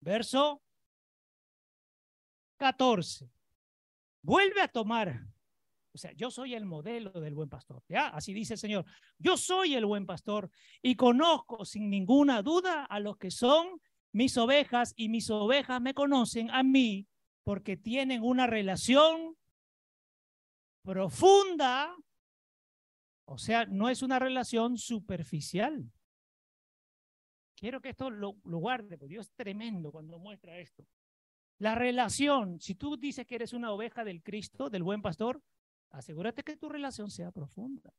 Verso 14. Vuelve a tomar O sea, yo soy el modelo del buen pastor. ¿ya? Así dice el Señor. Yo soy el buen pastor y conozco sin ninguna duda a los que son mis ovejas y mis ovejas me conocen a mí porque tienen una relación profunda. O sea, no es una relación superficial. Quiero que esto lo, guarde, porque Dios es tremendo cuando muestra esto. La relación, si tú dices que eres una oveja del Cristo, del buen pastor, asegúrate que tu relación sea profunda,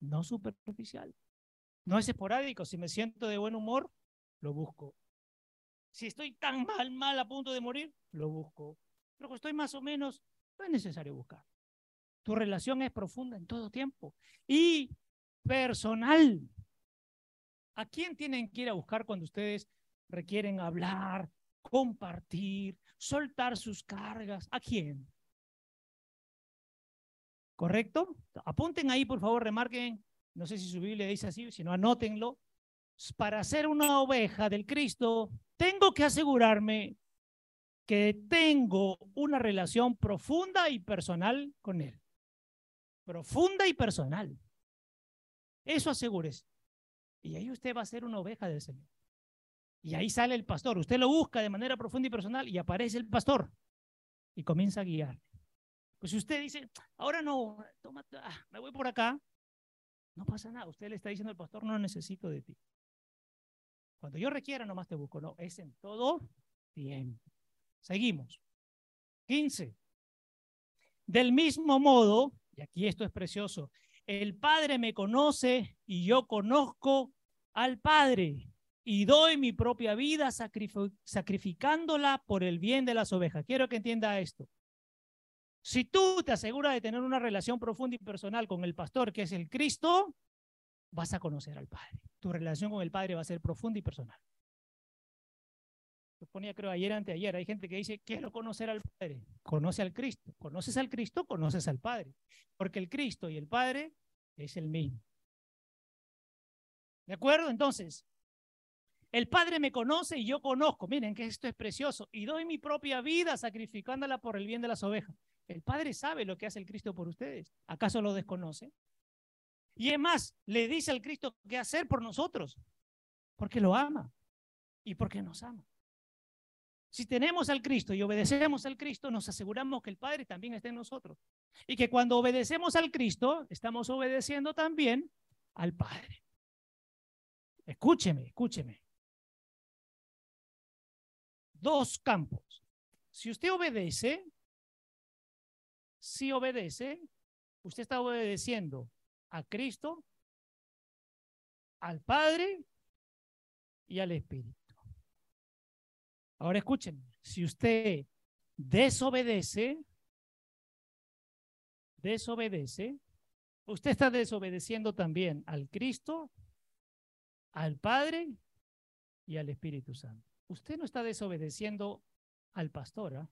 no superficial. No es esporádico. Si me siento de buen humor, lo busco. Si estoy tan mal, mal a punto de morir, lo busco. Pero cuando estoy más o menos, no es necesario buscar. Tu relación es profunda en todo tiempo y personal. ¿A quién tienen que ir a buscar cuando ustedes requieren hablar, compartir, soltar sus cargas? ¿A quién? ¿Correcto? Apunten ahí, por favor, remarquen. No sé si su Biblia dice así, si no, anótenlo. Para ser una oveja del Cristo, tengo que asegurarme que tengo una relación profunda y personal con Él. Profunda y personal. Eso asegúrese. Y ahí usted va a ser una oveja del Señor. Y ahí sale el pastor. Usted lo busca de manera profunda y personal y aparece el pastor y comienza a guiar. Pues si usted dice, ahora no, toma, ah, me voy por acá, no pasa nada. Usted le está diciendo al pastor, no necesito de ti. Cuando yo requiera, nomás te busco. No, es en todo tiempo. Seguimos. 15. Del mismo modo, y aquí esto es precioso, el Padre me conoce y yo conozco al Padre y doy mi propia vida sacrificándola por el bien de las ovejas. Quiero que entienda esto. Si tú te aseguras de tener una relación profunda y personal con el pastor, que es el Cristo, vas a conocer al Padre. Tu relación con el Padre va a ser profunda y personal. Lo ponía creo ayer, anteayer. Hay gente que dice, quiero conocer al Padre. Conoce al Cristo. Conoces al Cristo, conoces al Padre. Porque el Cristo y el Padre es el mismo. ¿De acuerdo? Entonces, el Padre me conoce y yo conozco. Miren que esto es precioso. Y doy mi propia vida sacrificándola por el bien de las ovejas. El Padre sabe lo que hace el Cristo por ustedes. ¿Acaso lo desconoce? Y es más, le dice al Cristo qué hacer por nosotros. Porque lo ama y porque nos ama. Si tenemos al Cristo y obedecemos al Cristo, nos aseguramos que el Padre también está en nosotros. Y que cuando obedecemos al Cristo, estamos obedeciendo también al Padre. Escúcheme, escúcheme. Dos campos. Si usted obedece, si obedece, usted está obedeciendo a Cristo, al Padre y al Espíritu. Ahora escuchen, si usted desobedece, desobedece, usted está desobedeciendo también al Cristo, al Padre y al Espíritu Santo. Usted no está desobedeciendo al pastor, ¿ah?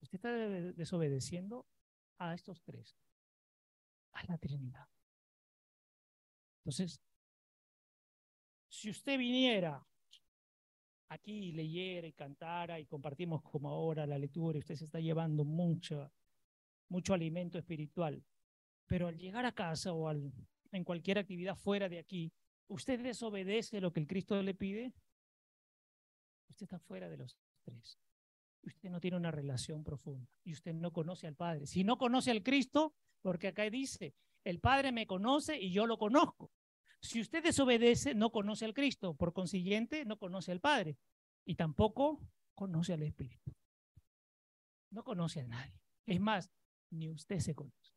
Usted está desobedeciendo a estos tres, la Trinidad. Entonces, si usted viniera aquí, leyera y cantara y compartimos como ahora la lectura y usted se está llevando mucho, mucho alimento espiritual, pero al llegar a casa o al, en cualquier actividad fuera de aquí, usted desobedece lo que el Cristo le pide, usted está fuera de los tres usted no tiene una relación profunda y usted no conoce al Padre. Si no conoce al Cristo, porque acá dice, el Padre me conoce y yo lo conozco. Si usted desobedece, no conoce al Cristo, por consiguiente, no conoce al Padre y tampoco conoce al Espíritu. No conoce a nadie. Es más, ni usted se conoce.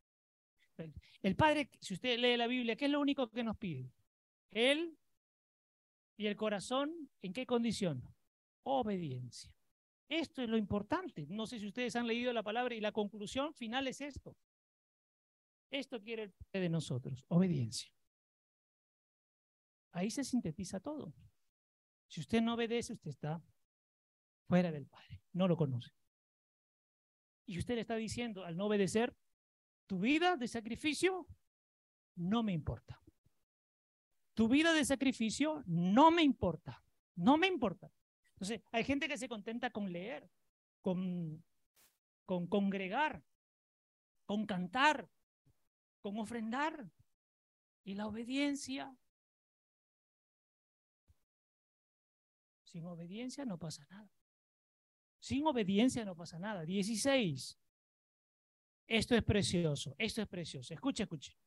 El Padre, si usted lee la Biblia, ¿qué es lo único que nos pide? Él y el corazón, ¿en qué condición? Obediencia. Esto es lo importante. No sé si ustedes han leído la palabra y la conclusión final es esto. Esto quiere el Padre de nosotros, obediencia. Ahí se sintetiza todo. Si usted no obedece, usted está fuera del Padre, no lo conoce. Y usted le está diciendo, al no obedecer, tu vida de sacrificio no me importa. Tu vida de sacrificio no me importa. No me importa. Entonces, hay gente que se contenta con leer, con, con congregar, con cantar, con ofrendar. Y la obediencia. Sin obediencia no pasa nada. Sin obediencia no pasa nada. 16. Esto es precioso, esto es precioso. Escuche, escuche.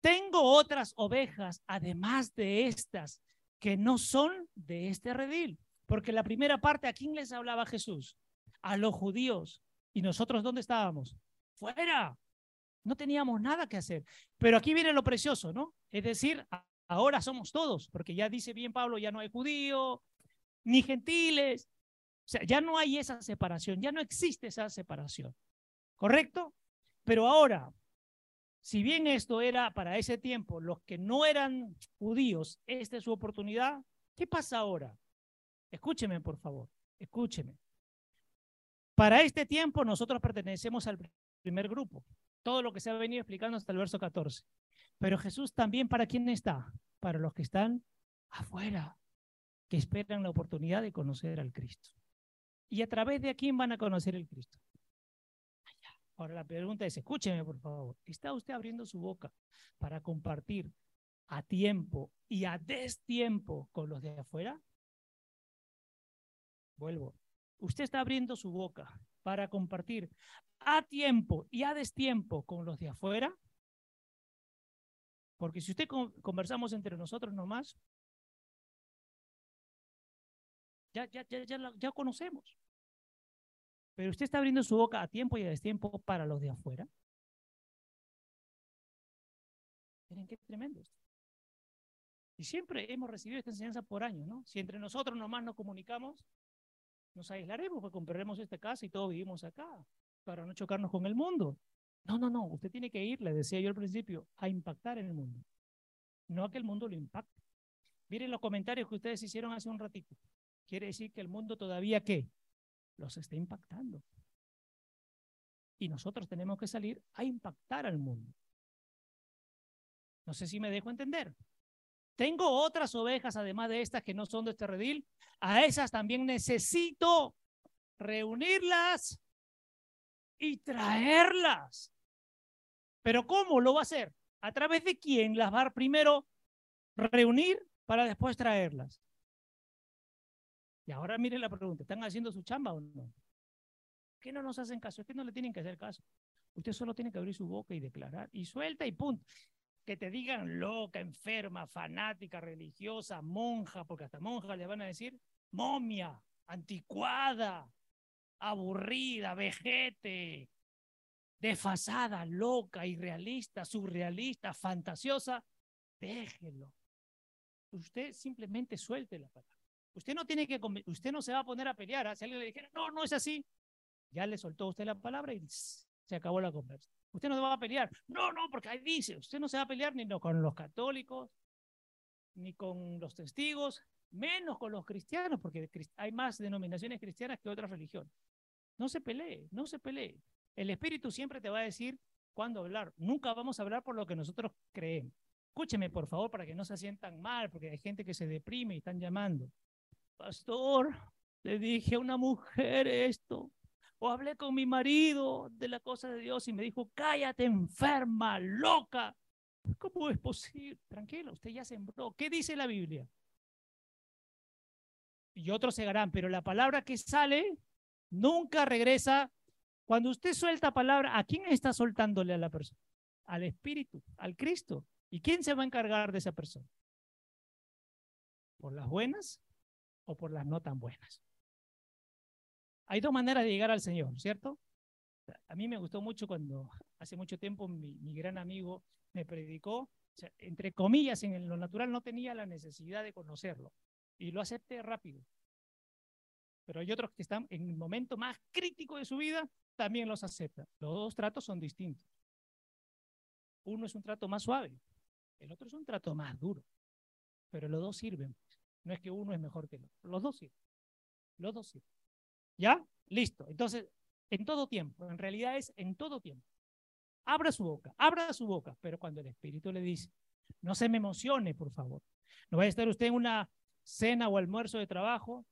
Tengo otras ovejas, además de estas, que no son de este redil. Porque la primera parte, ¿a quién les hablaba Jesús? A los judíos. ¿Y nosotros dónde estábamos? Fuera. No teníamos nada que hacer. Pero aquí viene lo precioso, ¿no? Es decir, ahora somos todos, porque ya dice bien Pablo, ya no hay judío, ni gentiles. O sea, ya no hay esa separación, ya no existe esa separación. ¿Correcto? Pero ahora, si bien esto era para ese tiempo, los que no eran judíos, esta es su oportunidad, ¿qué pasa ahora? Escúcheme, por favor, escúcheme. Para este tiempo nosotros pertenecemos al primer grupo, todo lo que se ha venido explicando hasta el verso 14. Pero Jesús también para quién está? Para los que están afuera, que esperan la oportunidad de conocer al Cristo. ¿Y a través de quién van a conocer el Cristo? Ahora la pregunta es, escúcheme por favor, ¿está usted abriendo su boca para compartir a tiempo y a destiempo con los de afuera? Vuelvo. Usted está abriendo su boca para compartir a tiempo y a destiempo con los de afuera. Porque si usted conversamos entre nosotros nomás, ya, ya, ya, ya, ya conocemos. Pero usted está abriendo su boca a tiempo y a destiempo para los de afuera. Miren qué tremendo esto. Y siempre hemos recibido esta enseñanza por años, ¿no? Si entre nosotros nomás nos comunicamos, nos aislaremos, pues compraremos esta casa y todos vivimos acá, para no chocarnos con el mundo. No, no, no, usted tiene que ir, le decía yo al principio, a impactar en el mundo. No a que el mundo lo impacte. Miren los comentarios que ustedes hicieron hace un ratito. Quiere decir que el mundo todavía, ¿qué? los está impactando. Y nosotros tenemos que salir a impactar al mundo. No sé si me dejo entender. Tengo otras ovejas, además de estas que no son de este redil. A esas también necesito reunirlas y traerlas. Pero ¿cómo lo va a hacer? ¿A través de quién las va a primero reunir para después traerlas? Y ahora mire la pregunta, ¿están haciendo su chamba o no? ¿Qué no nos hacen caso? Es que no le tienen que hacer caso. Usted solo tiene que abrir su boca y declarar y suelta y punto. Que te digan loca, enferma, fanática, religiosa, monja, porque hasta monja le van a decir momia, anticuada, aburrida, vejete, desfasada, loca, irrealista, surrealista, fantasiosa, déjelo. Usted simplemente suelte la palabra. Usted no tiene que, usted no se va a poner a pelear. ¿ah? Si alguien le dijera, no, no es así, ya le soltó usted la palabra y se acabó la conversa. Usted no va a pelear. No, no, porque ahí dice, usted no se va a pelear ni con los católicos, ni con los testigos, menos con los cristianos, porque hay más denominaciones cristianas que otras religiones. No se pelee, no se pelee. El Espíritu siempre te va a decir cuándo hablar. Nunca vamos a hablar por lo que nosotros creemos. Escúcheme, por favor, para que no se sientan mal, porque hay gente que se deprime y están llamando pastor, le dije a una mujer esto, o hablé con mi marido de la cosa de Dios y me dijo, cállate enferma, loca. ¿Cómo es posible? Tranquilo, usted ya sembró. ¿Qué dice la Biblia? Y otros se harán, pero la palabra que sale nunca regresa. Cuando usted suelta palabra, ¿a quién está soltándole a la persona? Al Espíritu, al Cristo. ¿Y quién se va a encargar de esa persona? ¿Por las buenas o por las no tan buenas. Hay dos maneras de llegar al Señor, ¿cierto? A mí me gustó mucho cuando hace mucho tiempo mi, gran amigo me predicó, entre comillas, en lo natural no tenía la necesidad de conocerlo y lo acepté rápido. Pero hay otros que están en el momento más crítico de su vida, también los aceptan. Los dos tratos son distintos. Uno es un trato más suave, el otro es un trato más duro, pero los dos sirven. No es que uno es mejor que el otro. Los dos sirven. Los dos sirven. ¿Ya? Listo. Entonces, en todo tiempo. En realidad es en todo tiempo. Abra su boca, abra su boca. Pero cuando el Espíritu le dice, no se me emocione, por favor. No vaya a estar usted en una cena o almuerzo de trabajo,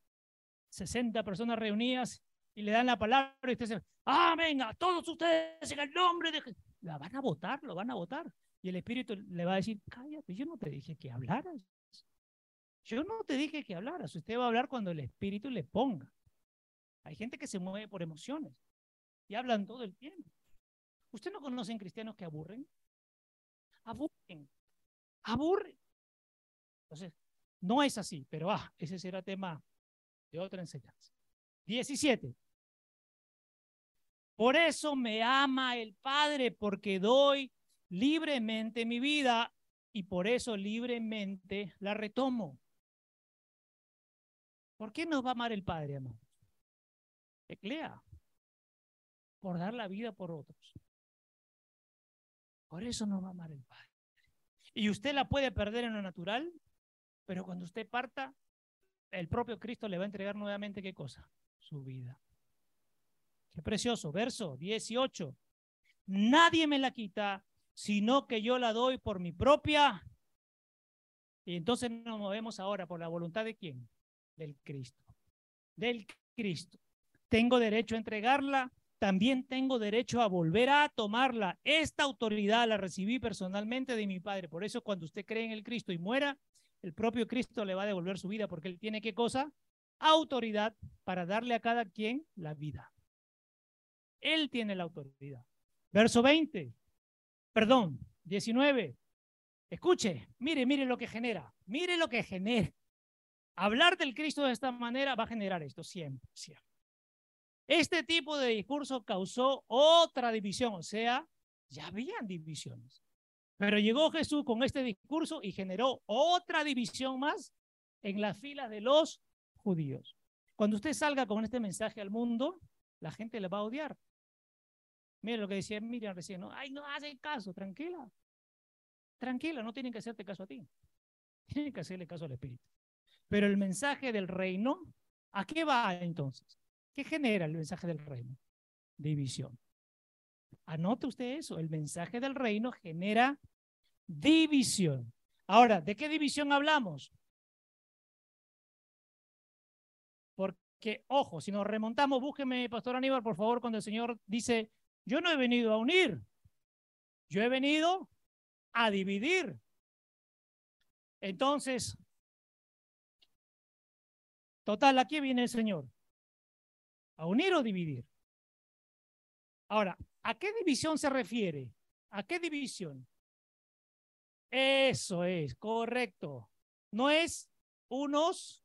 60 personas reunidas y le dan la palabra y usted dice, ah, venga, todos ustedes en el nombre de Jesús. La van a votar, lo van a votar. Y el Espíritu le va a decir, cállate, yo no te dije que hablaras. Yo no te dije que hablaras. Usted va a hablar cuando el Espíritu le ponga. Hay gente que se mueve por emociones y hablan todo el tiempo. ¿Usted no conocen cristianos que aburren? Aburren. Aburren. Entonces, no es así, pero ah, ese será tema de otra enseñanza. 17. Por eso me ama el Padre, porque doy libremente mi vida y por eso libremente la retomo. ¿Por qué nos va a amar el Padre, hermano? Eclea. Por dar la vida por otros. Por eso nos va a amar el Padre. Y usted la puede perder en lo natural, pero cuando usted parta, el propio Cristo le va a entregar nuevamente qué cosa? Su vida. Qué precioso. Verso 18. Nadie me la quita, sino que yo la doy por mi propia. Y entonces nos movemos ahora por la voluntad de quién? Del Cristo. Del Cristo. Tengo derecho a entregarla, también tengo derecho a volver a tomarla. Esta autoridad la recibí personalmente de mi Padre. Por eso cuando usted cree en el Cristo y muera, el propio Cristo le va a devolver su vida porque él tiene qué cosa? Autoridad para darle a cada quien la vida. Él tiene la autoridad. Verso 20, perdón, 19. Escuche, mire, mire lo que genera, mire lo que genera. Hablar del Cristo de esta manera va a generar esto siempre, siempre. Este tipo de discurso causó otra división, o sea, ya habían divisiones. Pero llegó Jesús con este discurso y generó otra división más en las filas de los judíos. Cuando usted salga con este mensaje al mundo, la gente le va a odiar. Mire lo que decía Miriam recién, ¿no? Ay, no hacen caso, tranquila. Tranquila, no tienen que hacerte caso a ti. Tienen que hacerle caso al Espíritu. Pero el mensaje del reino, ¿a qué va entonces? ¿Qué genera el mensaje del reino? División. Anote usted eso, el mensaje del reino genera división. Ahora, ¿de qué división hablamos? Porque, ojo, si nos remontamos, búsqueme, Pastor Aníbal, por favor, cuando el Señor dice, yo no he venido a unir, yo he venido a dividir. Entonces, total, aquí viene el Señor. ¿A unir o dividir? Ahora, ¿A qué división se refiere? ¿A qué división? Eso es, correcto. No es unos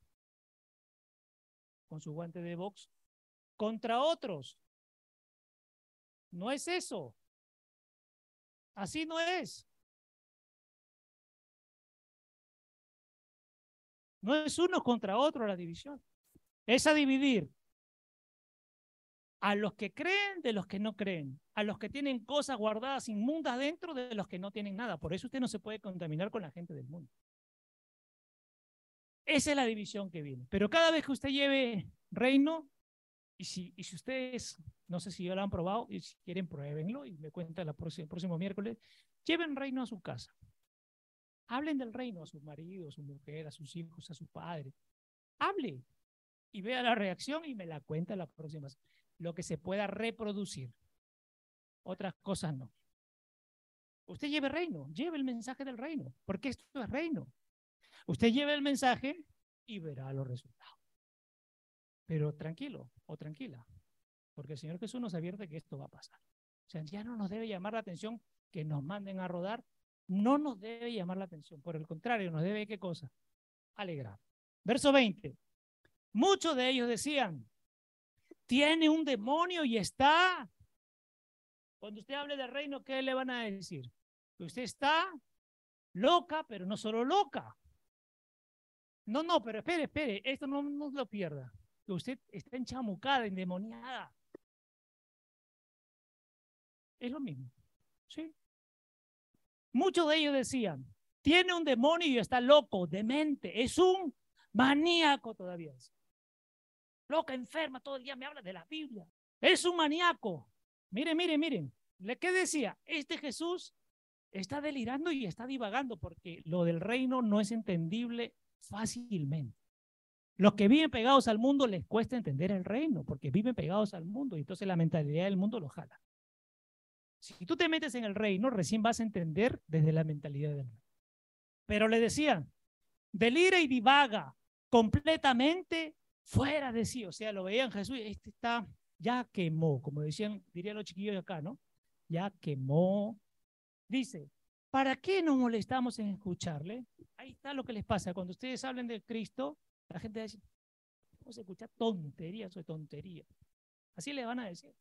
con su guante de box contra otros. No es eso. Así no es. No es uno contra otro la división. Es a dividir a los que creen de los que no creen, a los que tienen cosas guardadas inmundas dentro de los que no tienen nada. Por eso usted no se puede contaminar con la gente del mundo. Esa es la división que viene. Pero cada vez que usted lleve reino, y si, y si ustedes, no sé si ya lo han probado, y si quieren, pruébenlo y me cuentan el próximo miércoles, lleven reino a su casa. Hablen del reino a sus maridos, a su mujer, a sus hijos, a su padre. Hable y vea la reacción y me la cuenta la próxima lo que se pueda reproducir. Otras cosas no. Usted lleve reino, lleve el mensaje del reino, porque esto es reino. Usted lleve el mensaje y verá los resultados. Pero tranquilo o tranquila, porque el Señor Jesús nos advierte que esto va a pasar. O sea, ya no nos debe llamar la atención que nos manden a rodar, no nos debe llamar la atención, por el contrario, nos debe, ¿qué cosa? Alegrar. Verso 20. Muchos de ellos decían, tiene un demonio y está. Cuando usted hable del reino, ¿qué le van a decir? Que usted está loca, pero no solo loca. No, no, pero espere, espere, esto no, lo pierda. Que usted está enchamucada, endemoniada. Es lo mismo. ¿Sí? Muchos de ellos decían, tiene un demonio y está loco, demente, es un maníaco todavía loca, enferma, todo el día me habla de la Biblia. Es un maníaco. Miren, miren, miren. ¿Qué decía? Este Jesús está delirando y está divagando porque lo del reino no es entendible fácilmente. Los que viven pegados al mundo les cuesta entender el reino, porque viven pegados al mundo y entonces la mentalidad del mundo los jala. Si tú te metes en el reino, recién vas a entender desde la mentalidad del reino. Pero le decían, delira y divaga completamente fuera de sí. O sea, lo veían Jesús, este está, ya quemó, como decían, dirían los chiquillos acá, ¿no? Ya quemó. Dice, ¿para qué nos molestamos en escucharle? Ahí está lo que les pasa. Cuando ustedes hablen de Cristo, la gente dice, vamos a escuchar tonterías o tonterías. Así les van a decir,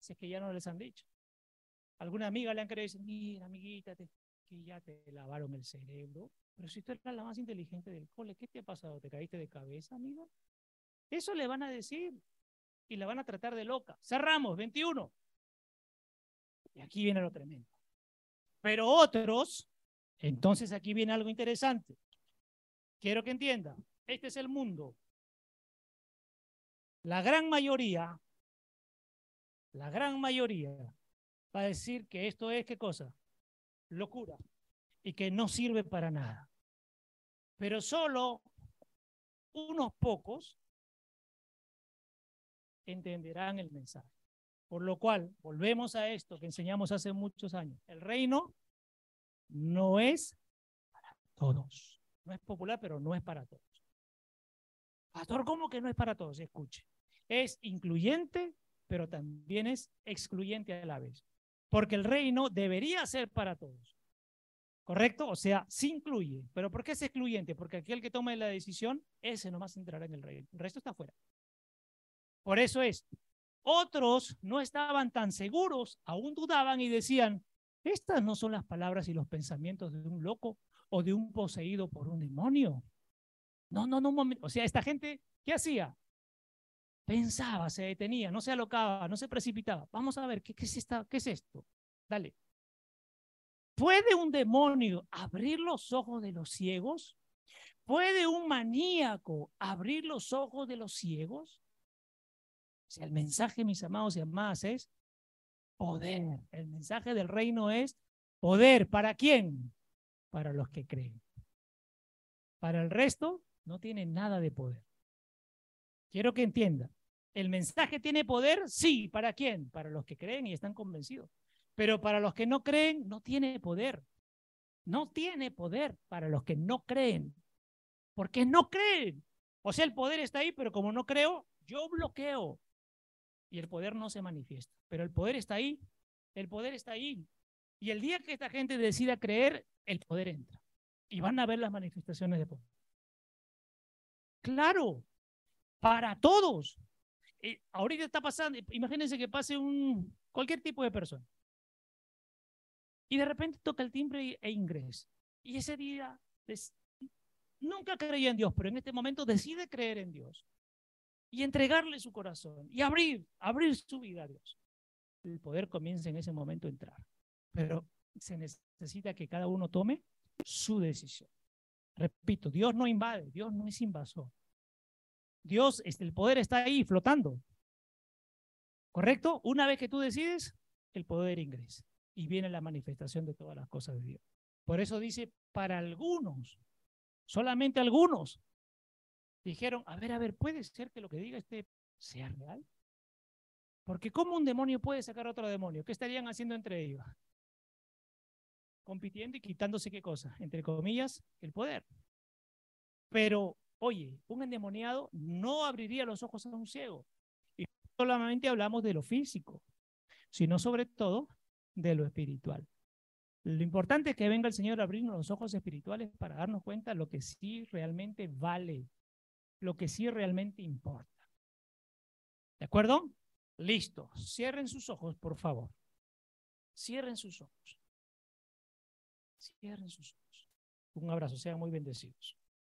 si es que ya no les han dicho. Alguna amiga le han querido decir, mira, amiguita, que ya te lavaron el cerebro. Pero si tú eres la más inteligente del cole, ¿qué te ha pasado? ¿Te caíste de cabeza, amigo? Eso le van a decir y la van a tratar de loca. Cerramos, 21. Y aquí viene lo tremendo. Pero otros, entonces aquí viene algo interesante. Quiero que entiendan, este es el mundo. La gran mayoría, la gran mayoría va a decir que esto es, ¿qué cosa? Locura. Y que no sirve para nada. Pero solo unos pocos entenderán el mensaje. Por lo cual, volvemos a esto que enseñamos hace muchos años. El reino no es para todos. No es popular, pero no es para todos. Pastor, ¿cómo que no es para todos? Escuche. Es incluyente, pero también es excluyente a la vez. Porque el reino debería ser para todos. ¿Correcto? O sea, se incluye. ¿Pero por qué es excluyente? Porque aquel que toma la decisión, ese nomás entrará en el reino. El resto está fuera. Por eso es, otros no estaban tan seguros, aún dudaban y decían, estas no son las palabras y los pensamientos de un loco o de un poseído por un demonio. No, no, no, o sea, esta gente, ¿qué hacía? Pensaba, se detenía, no se alocaba, no se precipitaba. Vamos a ver, ¿qué, es, esta, qué es esto? Dale. ¿Puede un demonio abrir los ojos de los ciegos? ¿Puede un maníaco abrir los ojos de los ciegos? O sea, el mensaje, mis amados y amadas, es poder. El mensaje del reino es poder. ¿Para quién? Para los que creen. Para el resto, no tiene nada de poder. Quiero que entienda. ¿El mensaje tiene poder? Sí. ¿Para quién? Para los que creen y están convencidos. Pero para los que no creen, no tiene poder. No tiene poder para los que no creen. Porque no creen. O sea, el poder está ahí, pero como no creo, yo bloqueo y el poder no se manifiesta. Pero el poder está ahí, el poder está ahí. Y el día que esta gente decida creer, el poder entra. Y van a ver las manifestaciones de poder. Claro, para todos. Eh, ahorita está pasando, imagínense que pase un cualquier tipo de persona. Y de repente toca el timbre e ingresa. Y ese día nunca creía en Dios, pero en este momento decide creer en Dios y entregarle su corazón y abrir, abrir su vida a Dios. El poder comienza en ese momento a entrar. Pero se necesita que cada uno tome su decisión. Repito, Dios no invade, Dios no es invasor. Dios, este, el poder está ahí flotando. ¿Correcto? Una vez que tú decides, el poder ingresa y viene la manifestación de todas las cosas de Dios. Por eso dice, para algunos, solamente algunos, dijeron, a ver, a ver, ¿puede ser que lo que diga este sea real? Porque ¿cómo un demonio puede sacar otro demonio? ¿Qué estarían haciendo entre ellos? Compitiendo y quitándose qué cosa, entre comillas, el poder. Pero, oye, un endemoniado no abriría los ojos a un ciego. Y solamente hablamos de lo físico, sino sobre todo de lo espiritual. Lo importante es que venga el Señor a abrirnos los ojos espirituales para darnos cuenta de lo que sí realmente vale lo que sí realmente importa. ¿De acuerdo? Listo. Cierren sus ojos, por favor. Cierren sus ojos. Cierren sus ojos. Un abrazo, sean muy bendecidos.